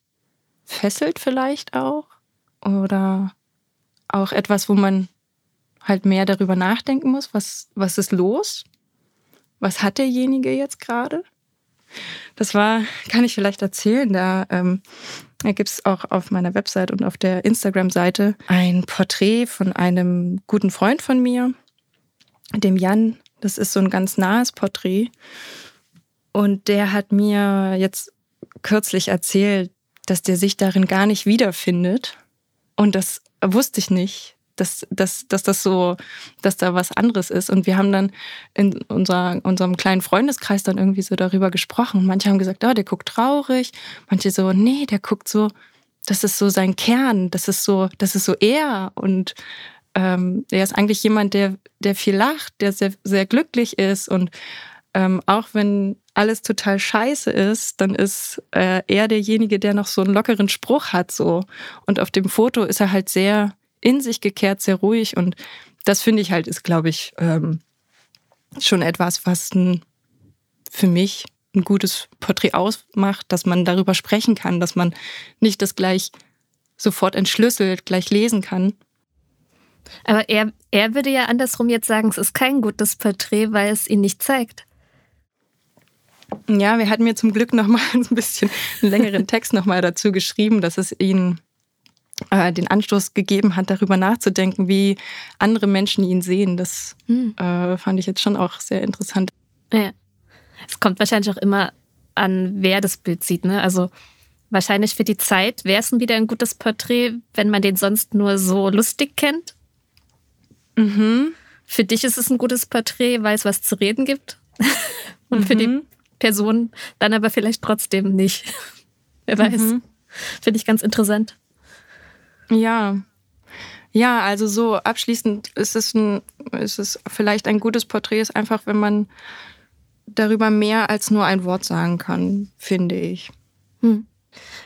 [SPEAKER 2] fesselt vielleicht auch oder auch etwas, wo man halt mehr darüber nachdenken muss, was, was ist los? Was hat derjenige jetzt gerade? Das war, kann ich vielleicht erzählen, da, ähm, da gibt es auch auf meiner Website und auf der Instagram-Seite ein Porträt von einem guten Freund von mir, dem Jan. Das ist so ein ganz nahes Porträt. Und der hat mir jetzt kürzlich erzählt, dass der sich darin gar nicht wiederfindet und das wusste ich nicht, dass, dass, dass das so, dass da was anderes ist. Und wir haben dann in unserer, unserem kleinen Freundeskreis dann irgendwie so darüber gesprochen. Manche haben gesagt, oh, der guckt traurig. Manche so, nee, der guckt so, das ist so sein Kern, das ist so, das ist so er. Und ähm, er ist eigentlich jemand, der, der viel lacht, der sehr, sehr glücklich ist. Und ähm, auch wenn alles total scheiße ist, dann ist äh, er derjenige, der noch so einen lockeren Spruch hat so. Und auf dem Foto ist er halt sehr in sich gekehrt, sehr ruhig. Und das finde ich halt, ist, glaube ich, ähm, schon etwas, was ein, für mich ein gutes Porträt ausmacht, dass man darüber sprechen kann, dass man nicht das gleich sofort entschlüsselt, gleich lesen kann.
[SPEAKER 1] Aber er, er würde ja andersrum jetzt sagen, es ist kein gutes Porträt, weil es ihn nicht zeigt.
[SPEAKER 2] Ja, wir hatten mir zum Glück noch mal ein bisschen einen längeren Text noch mal dazu geschrieben, dass es ihn äh, den Anstoß gegeben hat, darüber nachzudenken, wie andere Menschen ihn sehen. Das hm. äh, fand ich jetzt schon auch sehr interessant.
[SPEAKER 1] Ja. Es kommt wahrscheinlich auch immer an, wer das Bild sieht. Ne? Also wahrscheinlich für die Zeit wäre es wieder ein gutes Porträt, wenn man den sonst nur so lustig kennt. Mhm. Für dich ist es ein gutes Porträt, weil es was zu reden gibt. Und mhm. für die mhm. Person dann aber vielleicht trotzdem nicht. Wer weiß. Mhm. Finde ich ganz interessant.
[SPEAKER 2] Ja. Ja, also so abschließend ist es, ein, ist es vielleicht ein gutes Porträt, ist einfach, wenn man darüber mehr als nur ein Wort sagen kann, finde ich. Hm.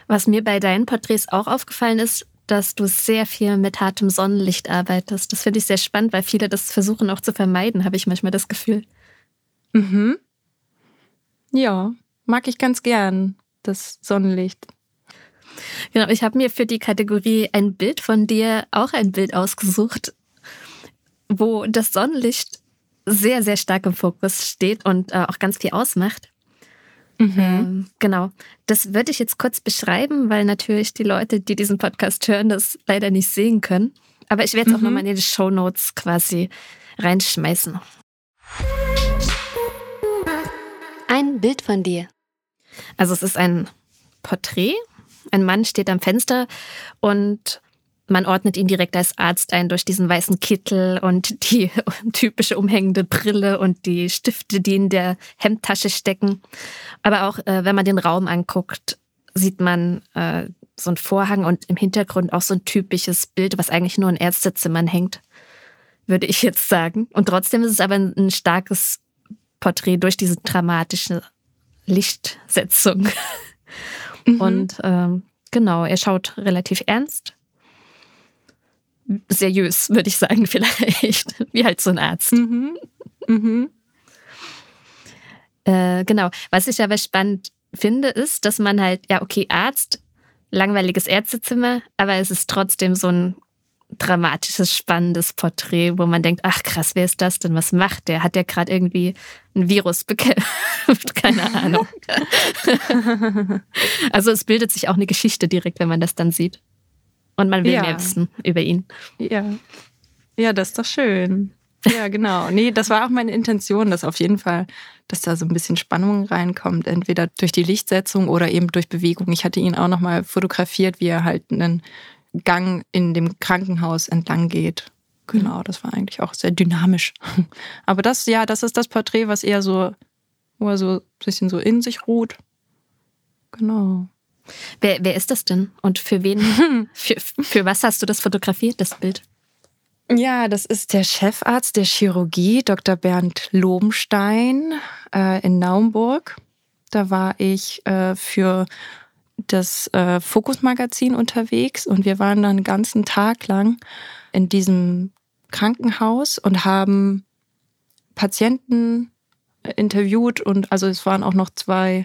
[SPEAKER 1] Was mir bei deinen Porträts auch aufgefallen ist, dass du sehr viel mit hartem Sonnenlicht arbeitest. Das finde ich sehr spannend, weil viele das versuchen auch zu vermeiden, habe ich manchmal das Gefühl.
[SPEAKER 2] Mhm. Ja, mag ich ganz gern, das Sonnenlicht.
[SPEAKER 1] Genau, ich habe mir für die Kategorie ein Bild von dir auch ein Bild ausgesucht, wo das Sonnenlicht sehr, sehr stark im Fokus steht und äh, auch ganz viel ausmacht. Mhm. Ähm, genau. Das würde ich jetzt kurz beschreiben, weil natürlich die Leute, die diesen Podcast hören, das leider nicht sehen können. Aber ich werde es mhm. auch nochmal in die Show Notes quasi reinschmeißen. Ein Bild von dir. Also es ist ein Porträt. Ein Mann steht am Fenster und man ordnet ihn direkt als Arzt ein durch diesen weißen Kittel und die typische umhängende Brille und die Stifte, die in der Hemdtasche stecken. Aber auch äh, wenn man den Raum anguckt, sieht man äh, so einen Vorhang und im Hintergrund auch so ein typisches Bild, was eigentlich nur in Ärztezimmern hängt, würde ich jetzt sagen. Und trotzdem ist es aber ein, ein starkes Porträt durch diese dramatische Lichtsetzung. Mhm. Und ähm, genau, er schaut relativ ernst seriös, würde ich sagen, vielleicht. Wie halt so ein Arzt. Mhm. Mhm. Äh, genau. Was ich aber spannend finde, ist, dass man halt, ja, okay, Arzt, langweiliges Ärztezimmer, aber es ist trotzdem so ein dramatisches, spannendes Porträt, wo man denkt, ach krass, wer ist das denn? Was macht der? Hat der gerade irgendwie ein Virus bekämpft? Keine Ahnung. also es bildet sich auch eine Geschichte direkt, wenn man das dann sieht. Und man will ja. mehr wissen über ihn.
[SPEAKER 2] Ja. Ja, das ist doch schön. Ja, genau. Nee, das war auch meine Intention, dass auf jeden Fall, dass da so ein bisschen Spannung reinkommt, entweder durch die Lichtsetzung oder eben durch Bewegung. Ich hatte ihn auch nochmal fotografiert, wie er halt einen Gang in dem Krankenhaus entlang geht. Genau, das war eigentlich auch sehr dynamisch. Aber das, ja, das ist das Porträt, was eher so, wo er so ein bisschen so in sich ruht. Genau.
[SPEAKER 1] Wer, wer ist das denn? Und für wen, für, für was hast du das fotografiert, das Bild?
[SPEAKER 2] Ja, das ist der Chefarzt der Chirurgie, Dr. Bernd Lobenstein äh, in Naumburg. Da war ich äh, für das äh, Fokus-Magazin unterwegs und wir waren dann einen ganzen Tag lang in diesem Krankenhaus und haben Patienten interviewt und also es waren auch noch zwei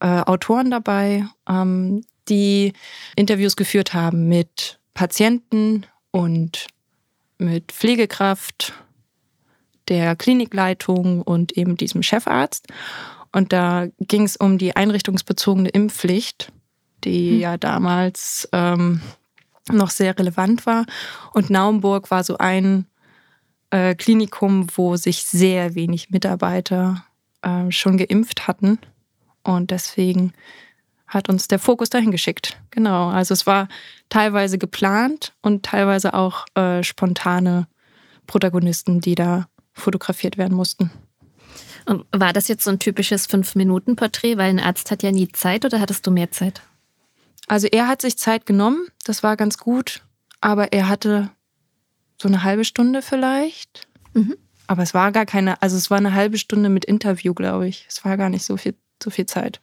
[SPEAKER 2] äh, Autoren dabei, ähm, die Interviews geführt haben mit Patienten und mit Pflegekraft, der Klinikleitung und eben diesem Chefarzt. Und da ging es um die einrichtungsbezogene Impfpflicht, die hm. ja damals ähm, noch sehr relevant war. Und Naumburg war so ein äh, Klinikum, wo sich sehr wenig Mitarbeiter äh, schon geimpft hatten. Und deswegen hat uns der Fokus dahin geschickt. Genau. Also es war teilweise geplant und teilweise auch äh, spontane Protagonisten, die da fotografiert werden mussten.
[SPEAKER 1] War das jetzt so ein typisches Fünf-Minuten-Porträt, weil ein Arzt hat ja nie Zeit oder hattest du mehr Zeit?
[SPEAKER 2] Also er hat sich Zeit genommen, das war ganz gut, aber er hatte so eine halbe Stunde vielleicht. Mhm. Aber es war gar keine, also es war eine halbe Stunde mit Interview, glaube ich. Es war gar nicht so viel so viel Zeit.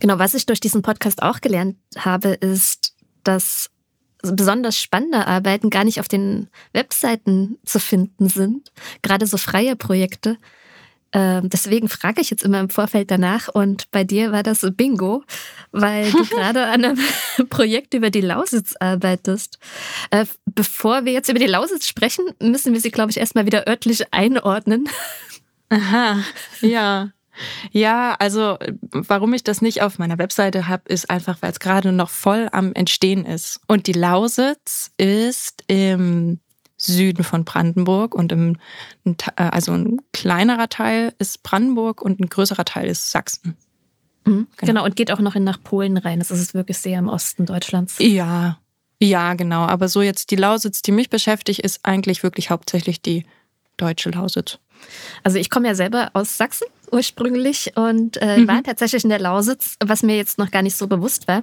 [SPEAKER 1] Genau, was ich durch diesen Podcast auch gelernt habe, ist, dass besonders spannende Arbeiten gar nicht auf den Webseiten zu finden sind, gerade so freie Projekte. Ähm, deswegen frage ich jetzt immer im Vorfeld danach und bei dir war das Bingo, weil du gerade an einem Projekt über die Lausitz arbeitest. Äh, bevor wir jetzt über die Lausitz sprechen, müssen wir sie, glaube ich, erstmal wieder örtlich einordnen.
[SPEAKER 2] Aha, ja. Ja, also warum ich das nicht auf meiner Webseite habe, ist einfach, weil es gerade noch voll am Entstehen ist. Und die Lausitz ist im Süden von Brandenburg und im, also ein kleinerer Teil ist Brandenburg und ein größerer Teil ist Sachsen.
[SPEAKER 1] Mhm, genau. genau. und geht auch noch in nach Polen rein. Das ist wirklich sehr im Osten Deutschlands.
[SPEAKER 2] Ja, ja, genau. Aber so jetzt die Lausitz, die mich beschäftigt, ist eigentlich wirklich hauptsächlich die deutsche Lausitz.
[SPEAKER 1] Also ich komme ja selber aus Sachsen ursprünglich und äh, mhm. war tatsächlich in der Lausitz, was mir jetzt noch gar nicht so bewusst war.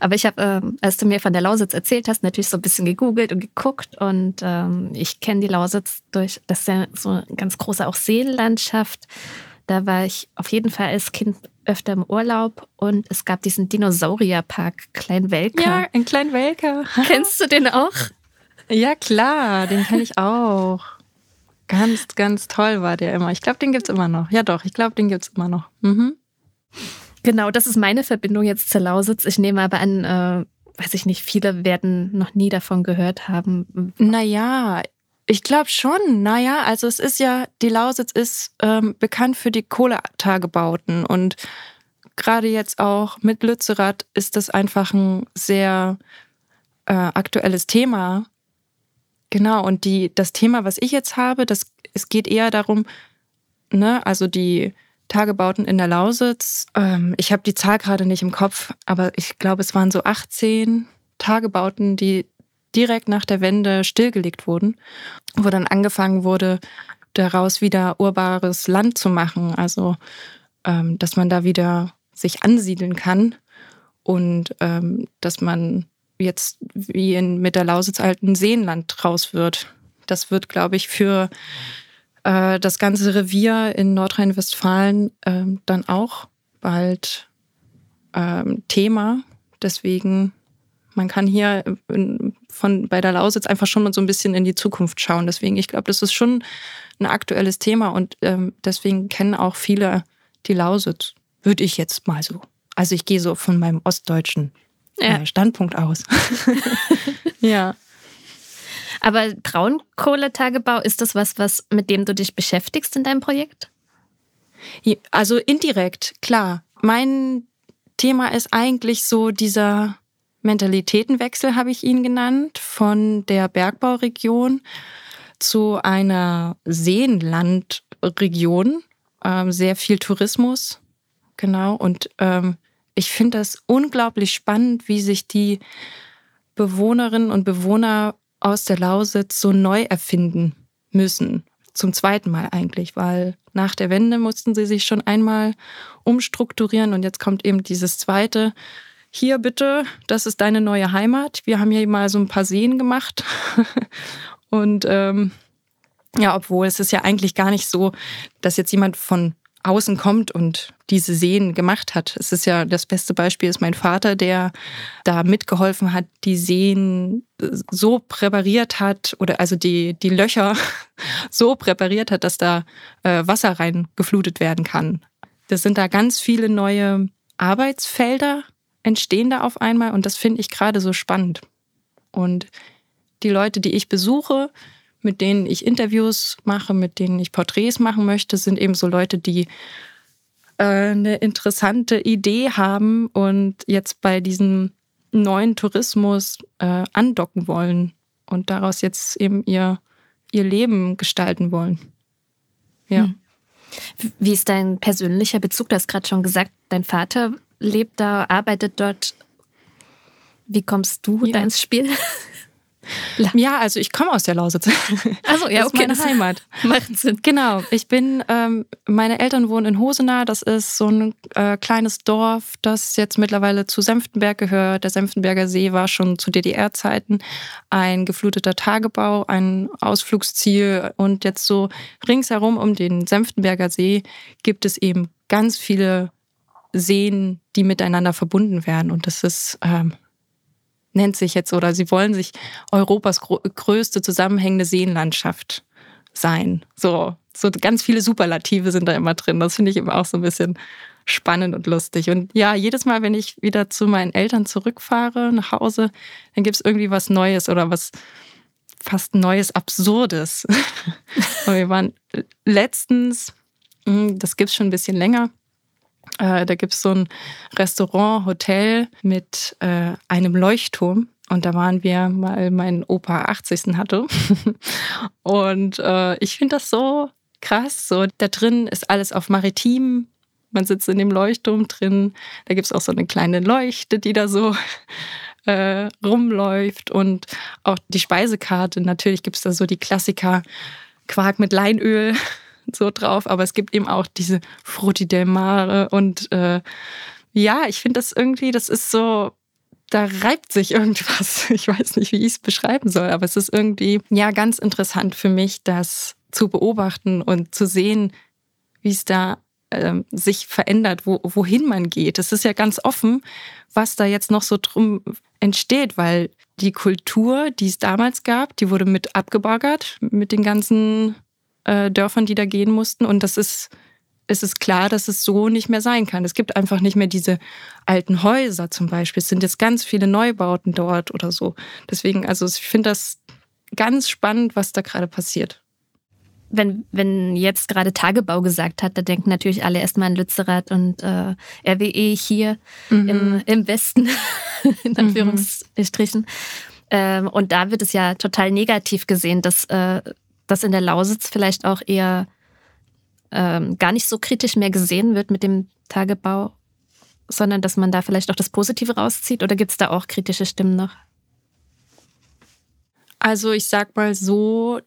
[SPEAKER 1] Aber ich habe, äh, als du mir von der Lausitz erzählt hast, natürlich so ein bisschen gegoogelt und geguckt und ähm, ich kenne die Lausitz durch, das ist ja so eine ganz große auch Seenlandschaft. Da war ich auf jeden Fall als Kind öfter im Urlaub und es gab diesen Dinosaurierpark Kleinwelker.
[SPEAKER 2] Ja, in Kleinwelker.
[SPEAKER 1] Kennst du den auch?
[SPEAKER 2] Ja, klar, den kenne ich auch. Ganz, ganz toll war der immer. Ich glaube, den gibt es immer noch. Ja, doch, ich glaube, den gibt es immer noch. Mhm.
[SPEAKER 1] Genau, das ist meine Verbindung jetzt zur Lausitz. Ich nehme aber an, äh, weiß ich nicht, viele werden noch nie davon gehört haben.
[SPEAKER 2] Naja, Ich glaube schon. Naja, also es ist ja, die Lausitz ist ähm, bekannt für die Kohletagebauten und gerade jetzt auch mit Lützerath ist das einfach ein sehr äh, aktuelles Thema. Genau, und die, das Thema, was ich jetzt habe, das, es geht eher darum, ne, also die Tagebauten in der Lausitz, ähm, ich habe die Zahl gerade nicht im Kopf, aber ich glaube, es waren so 18 Tagebauten, die direkt nach der Wende stillgelegt wurden, wo dann angefangen wurde, daraus wieder urbares Land zu machen. Also, ähm, dass man da wieder sich ansiedeln kann und ähm, dass man jetzt wie in, mit der Lausitz alten Seenland raus wird. Das wird, glaube ich, für äh, das ganze Revier in Nordrhein-Westfalen äh, dann auch bald ähm, Thema. Deswegen, man kann hier in, von, bei der Lausitz einfach schon mal so ein bisschen in die Zukunft schauen. Deswegen, ich glaube, das ist schon ein aktuelles Thema und ähm, deswegen kennen auch viele die Lausitz. Würde ich jetzt mal so. Also ich gehe so von meinem ostdeutschen ja. Äh, Standpunkt aus.
[SPEAKER 1] ja. Aber Braunkohletagebau, ist das was, was mit dem du dich beschäftigst in deinem Projekt?
[SPEAKER 2] Also indirekt, klar. Mein Thema ist eigentlich so dieser Mentalitätenwechsel, habe ich ihn genannt, von der Bergbauregion zu einer Seenlandregion. Ähm, sehr viel Tourismus, Genau. Und ähm, ich finde das unglaublich spannend, wie sich die Bewohnerinnen und Bewohner aus der Lausitz so neu erfinden müssen. Zum zweiten Mal eigentlich, weil nach der Wende mussten sie sich schon einmal umstrukturieren und jetzt kommt eben dieses zweite. Hier bitte, das ist deine neue Heimat. Wir haben hier mal so ein paar Seen gemacht. und ähm, ja, obwohl es ist ja eigentlich gar nicht so, dass jetzt jemand von außen kommt und diese Seen gemacht hat. Es ist ja das beste Beispiel ist mein Vater, der da mitgeholfen hat, die Seen so präpariert hat oder also die, die Löcher so präpariert hat, dass da äh, Wasser rein geflutet werden kann. Das sind da ganz viele neue Arbeitsfelder entstehen da auf einmal und das finde ich gerade so spannend. Und die Leute, die ich besuche, mit denen ich Interviews mache, mit denen ich Porträts machen möchte, sind eben so Leute, die äh, eine interessante Idee haben und jetzt bei diesem neuen Tourismus äh, andocken wollen und daraus jetzt eben ihr, ihr Leben gestalten wollen. Ja. Hm.
[SPEAKER 1] Wie ist dein persönlicher Bezug? Du hast gerade schon gesagt, dein Vater lebt da, arbeitet dort. Wie kommst du ja. da ins Spiel?
[SPEAKER 2] Ja, also ich komme aus der Lausitz.
[SPEAKER 1] Also ja, okay.
[SPEAKER 2] Das ist meine Heimat.
[SPEAKER 1] Macht Sinn.
[SPEAKER 2] Genau. Ich bin, ähm, meine Eltern wohnen in Hosenah. Das ist so ein äh, kleines Dorf, das jetzt mittlerweile zu Senftenberg gehört. Der Senftenberger See war schon zu DDR-Zeiten ein gefluteter Tagebau, ein Ausflugsziel. Und jetzt so ringsherum um den Senftenberger See gibt es eben ganz viele Seen, die miteinander verbunden werden. Und das ist ähm, nennt sich jetzt oder sie wollen sich Europas größte zusammenhängende Seenlandschaft sein. So, so ganz viele Superlative sind da immer drin. Das finde ich eben auch so ein bisschen spannend und lustig. Und ja, jedes Mal, wenn ich wieder zu meinen Eltern zurückfahre nach Hause, dann gibt es irgendwie was Neues oder was fast Neues, Absurdes. wir waren letztens, hm, das gibt es schon ein bisschen länger, äh, da gibt es so ein Restaurant, Hotel mit äh, einem Leuchtturm. Und da waren wir, weil mein Opa 80. hatte. und äh, ich finde das so krass. So, da drin ist alles auf maritim. Man sitzt in dem Leuchtturm drin. Da gibt es auch so eine kleine Leuchte, die da so äh, rumläuft. Und auch die Speisekarte. Natürlich gibt es da so die Klassiker. Quark mit Leinöl, so drauf, aber es gibt eben auch diese Frutti del Mare und äh, ja, ich finde das irgendwie, das ist so, da reibt sich irgendwas. Ich weiß nicht, wie ich es beschreiben soll, aber es ist irgendwie ja ganz interessant für mich, das zu beobachten und zu sehen, wie es da äh, sich verändert, wo, wohin man geht. Es ist ja ganz offen, was da jetzt noch so drum entsteht, weil die Kultur, die es damals gab, die wurde mit abgebaggert mit den ganzen äh, Dörfern, die da gehen mussten. Und das ist, es ist klar, dass es so nicht mehr sein kann. Es gibt einfach nicht mehr diese alten Häuser zum Beispiel. Es sind jetzt ganz viele Neubauten dort oder so. Deswegen, also ich finde das ganz spannend, was da gerade passiert.
[SPEAKER 1] Wenn, wenn jetzt gerade Tagebau gesagt hat, da denken natürlich alle erstmal an Lützerath und äh, RWE hier mhm. im, im Westen, in mhm. Anführungsstrichen. Mhm. Ähm, und da wird es ja total negativ gesehen, dass, äh, dass in der Lausitz vielleicht auch eher ähm, gar nicht so kritisch mehr gesehen wird mit dem Tagebau, sondern dass man da vielleicht auch das Positive rauszieht? Oder gibt es da auch kritische Stimmen noch?
[SPEAKER 2] Also ich sag mal so,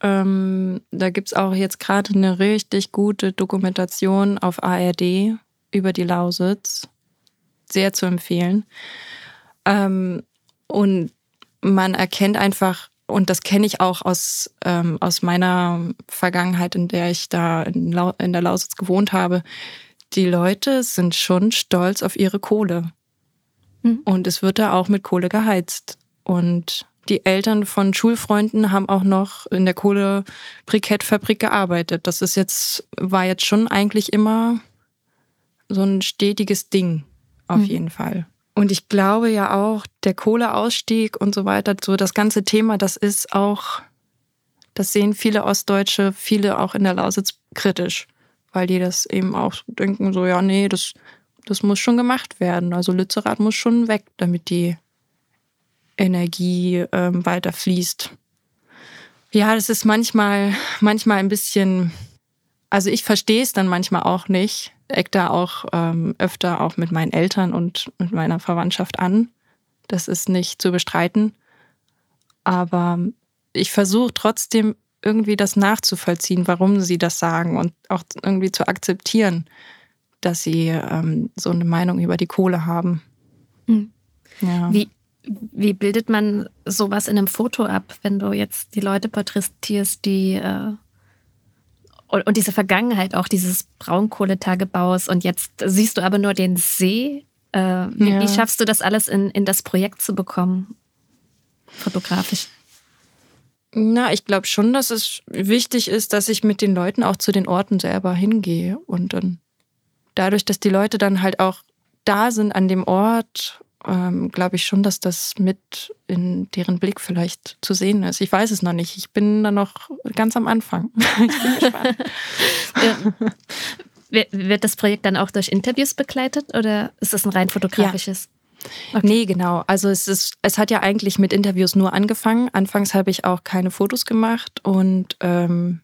[SPEAKER 2] ähm, da gibt es auch jetzt gerade eine richtig gute Dokumentation auf ARD über die Lausitz. Sehr zu empfehlen. Ähm, und man erkennt einfach, und das kenne ich auch aus, ähm, aus meiner Vergangenheit, in der ich da in, Lau in der Lausitz gewohnt habe, die Leute sind schon stolz auf ihre Kohle. Mhm. Und es wird da auch mit Kohle geheizt. Und die Eltern von Schulfreunden haben auch noch in der Kohlebrikettfabrik gearbeitet. Das ist jetzt, war jetzt schon eigentlich immer so ein stetiges Ding, auf mhm. jeden Fall. Und ich glaube ja auch, der Kohleausstieg und so weiter, so das ganze Thema, das ist auch, das sehen viele Ostdeutsche, viele auch in der Lausitz kritisch, weil die das eben auch denken, so, ja, nee, das, das muss schon gemacht werden. Also Lützerath muss schon weg, damit die Energie ähm, weiter fließt. Ja, das ist manchmal, manchmal ein bisschen, also ich verstehe es dann manchmal auch nicht. Eck da auch ähm, öfter auch mit meinen Eltern und mit meiner Verwandtschaft an. Das ist nicht zu bestreiten. Aber ich versuche trotzdem irgendwie das nachzuvollziehen, warum sie das sagen und auch irgendwie zu akzeptieren, dass sie ähm, so eine Meinung über die Kohle haben.
[SPEAKER 1] Mhm. Ja. Wie, wie bildet man sowas in einem Foto ab, wenn du jetzt die Leute porträtierst, die äh, und, und, diese Vergangenheit auch dieses Braunkohletagebaus und jetzt siehst du aber nur den See. Äh, wie, ja. wie, schaffst du das alles in, in das Projekt zu bekommen, fotografisch?
[SPEAKER 2] Na, ich glaube schon, dass es wichtig ist, dass ich mit den Leuten auch zu den Orten selber hingehe und dann dadurch, dass die Leute dann halt auch da sind an dem Ort ähm, glaube ich schon, dass das mit in deren Blick vielleicht zu sehen ist. Ich weiß es noch nicht. Ich bin da noch ganz am Anfang. ich bin gespannt.
[SPEAKER 1] ja. Wird das Projekt dann auch durch Interviews begleitet oder ist es ein rein fotografisches?
[SPEAKER 2] Ja. Okay. Nee, genau. Also es ist, es hat ja eigentlich mit Interviews nur angefangen. Anfangs habe ich auch keine Fotos gemacht und ähm,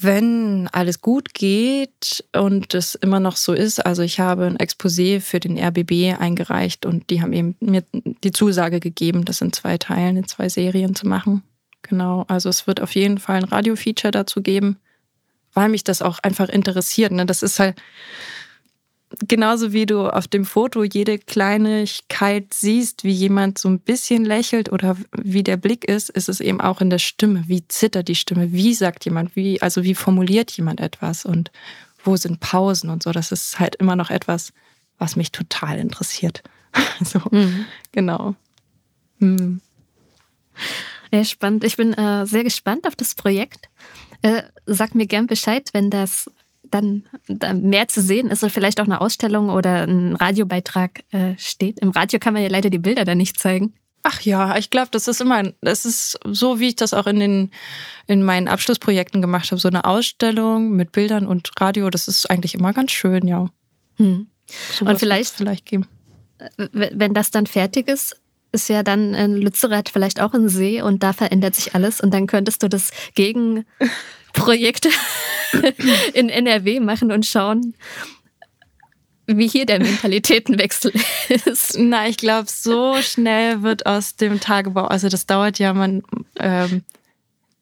[SPEAKER 2] wenn alles gut geht und es immer noch so ist, also ich habe ein Exposé für den RBB eingereicht und die haben eben mir die Zusage gegeben, das in zwei Teilen, in zwei Serien zu machen. Genau, also es wird auf jeden Fall ein Radio-Feature dazu geben, weil mich das auch einfach interessiert. Ne? Das ist halt, genauso wie du auf dem Foto jede Kleinigkeit siehst, wie jemand so ein bisschen lächelt oder wie der Blick ist, ist es eben auch in der Stimme. Wie zittert die Stimme? Wie sagt jemand? Wie, also wie formuliert jemand etwas? Und wo sind Pausen und so? Das ist halt immer noch etwas, was mich total interessiert. so, mhm. genau. Mhm.
[SPEAKER 1] Ja, spannend. Ich bin äh, sehr gespannt auf das Projekt. Äh, sag mir gern Bescheid, wenn das dann, mehr zu sehen ist und vielleicht auch eine Ausstellung oder ein Radiobeitrag äh, steht. Im Radio kann man ja leider die Bilder dann nicht zeigen.
[SPEAKER 2] Ach ja, ich glaube, das ist immer, das ist so, wie ich das auch in den in meinen Abschlussprojekten gemacht habe, so eine Ausstellung mit Bildern und Radio. Das ist eigentlich immer ganz schön, ja. Hm.
[SPEAKER 1] und vielleicht vielleicht geben. Wenn das dann fertig ist, ist ja dann in Lützerath vielleicht auch ein See und da verändert sich alles und dann könntest du das Gegenprojekt in NRW machen und schauen, wie hier der Mentalitätenwechsel ist.
[SPEAKER 2] Na, ich glaube, so schnell wird aus dem Tagebau, also das dauert ja man ähm,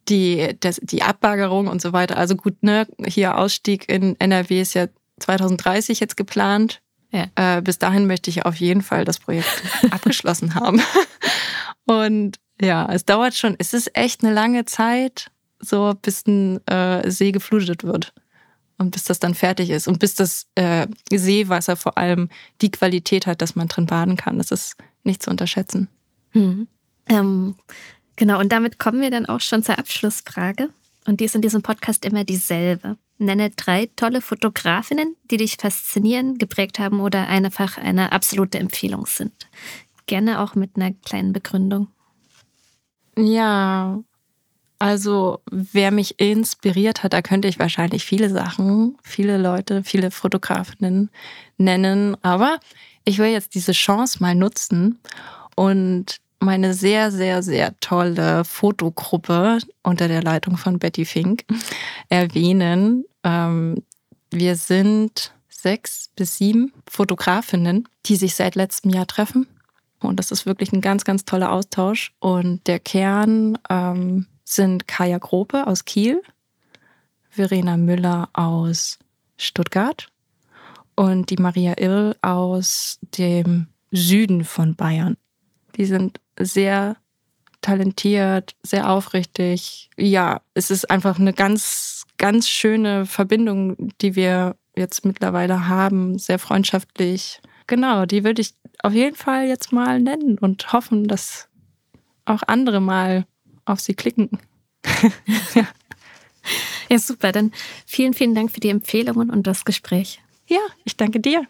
[SPEAKER 2] die, das, die Abbaggerung und so weiter. Also gut, ne, hier Ausstieg in NRW ist ja 2030 jetzt geplant. Ja. Äh, bis dahin möchte ich auf jeden Fall das Projekt abgeschlossen haben. Und ja, es dauert schon, es ist echt eine lange Zeit, so bis ein äh, See geflutet wird. Und bis das dann fertig ist. Und bis das äh, Seewasser vor allem die Qualität hat, dass man drin baden kann. Das ist nicht zu unterschätzen.
[SPEAKER 1] Mhm. Ähm, genau, und damit kommen wir dann auch schon zur Abschlussfrage. Und die ist in diesem Podcast immer dieselbe. Nenne drei tolle Fotografinnen, die dich faszinieren, geprägt haben oder einfach eine absolute Empfehlung sind. Gerne auch mit einer kleinen Begründung.
[SPEAKER 2] Ja, also wer mich inspiriert hat, da könnte ich wahrscheinlich viele Sachen, viele Leute, viele Fotografinnen nennen. Aber ich will jetzt diese Chance mal nutzen und meine sehr, sehr, sehr tolle Fotogruppe unter der Leitung von Betty Fink erwähnen. Ähm, wir sind sechs bis sieben Fotografinnen, die sich seit letztem Jahr treffen. Und das ist wirklich ein ganz, ganz toller Austausch. Und der Kern ähm, sind Kaya Grope aus Kiel, Verena Müller aus Stuttgart und die Maria Irl aus dem Süden von Bayern. Die sind sehr talentiert, sehr aufrichtig. Ja, es ist einfach eine ganz, ganz schöne Verbindung, die wir jetzt mittlerweile haben, sehr freundschaftlich. Genau, die würde ich auf jeden Fall jetzt mal nennen und hoffen, dass auch andere mal auf sie klicken.
[SPEAKER 1] ja. ja, super. Dann vielen, vielen Dank für die Empfehlungen und das Gespräch.
[SPEAKER 2] Ja, ich danke dir.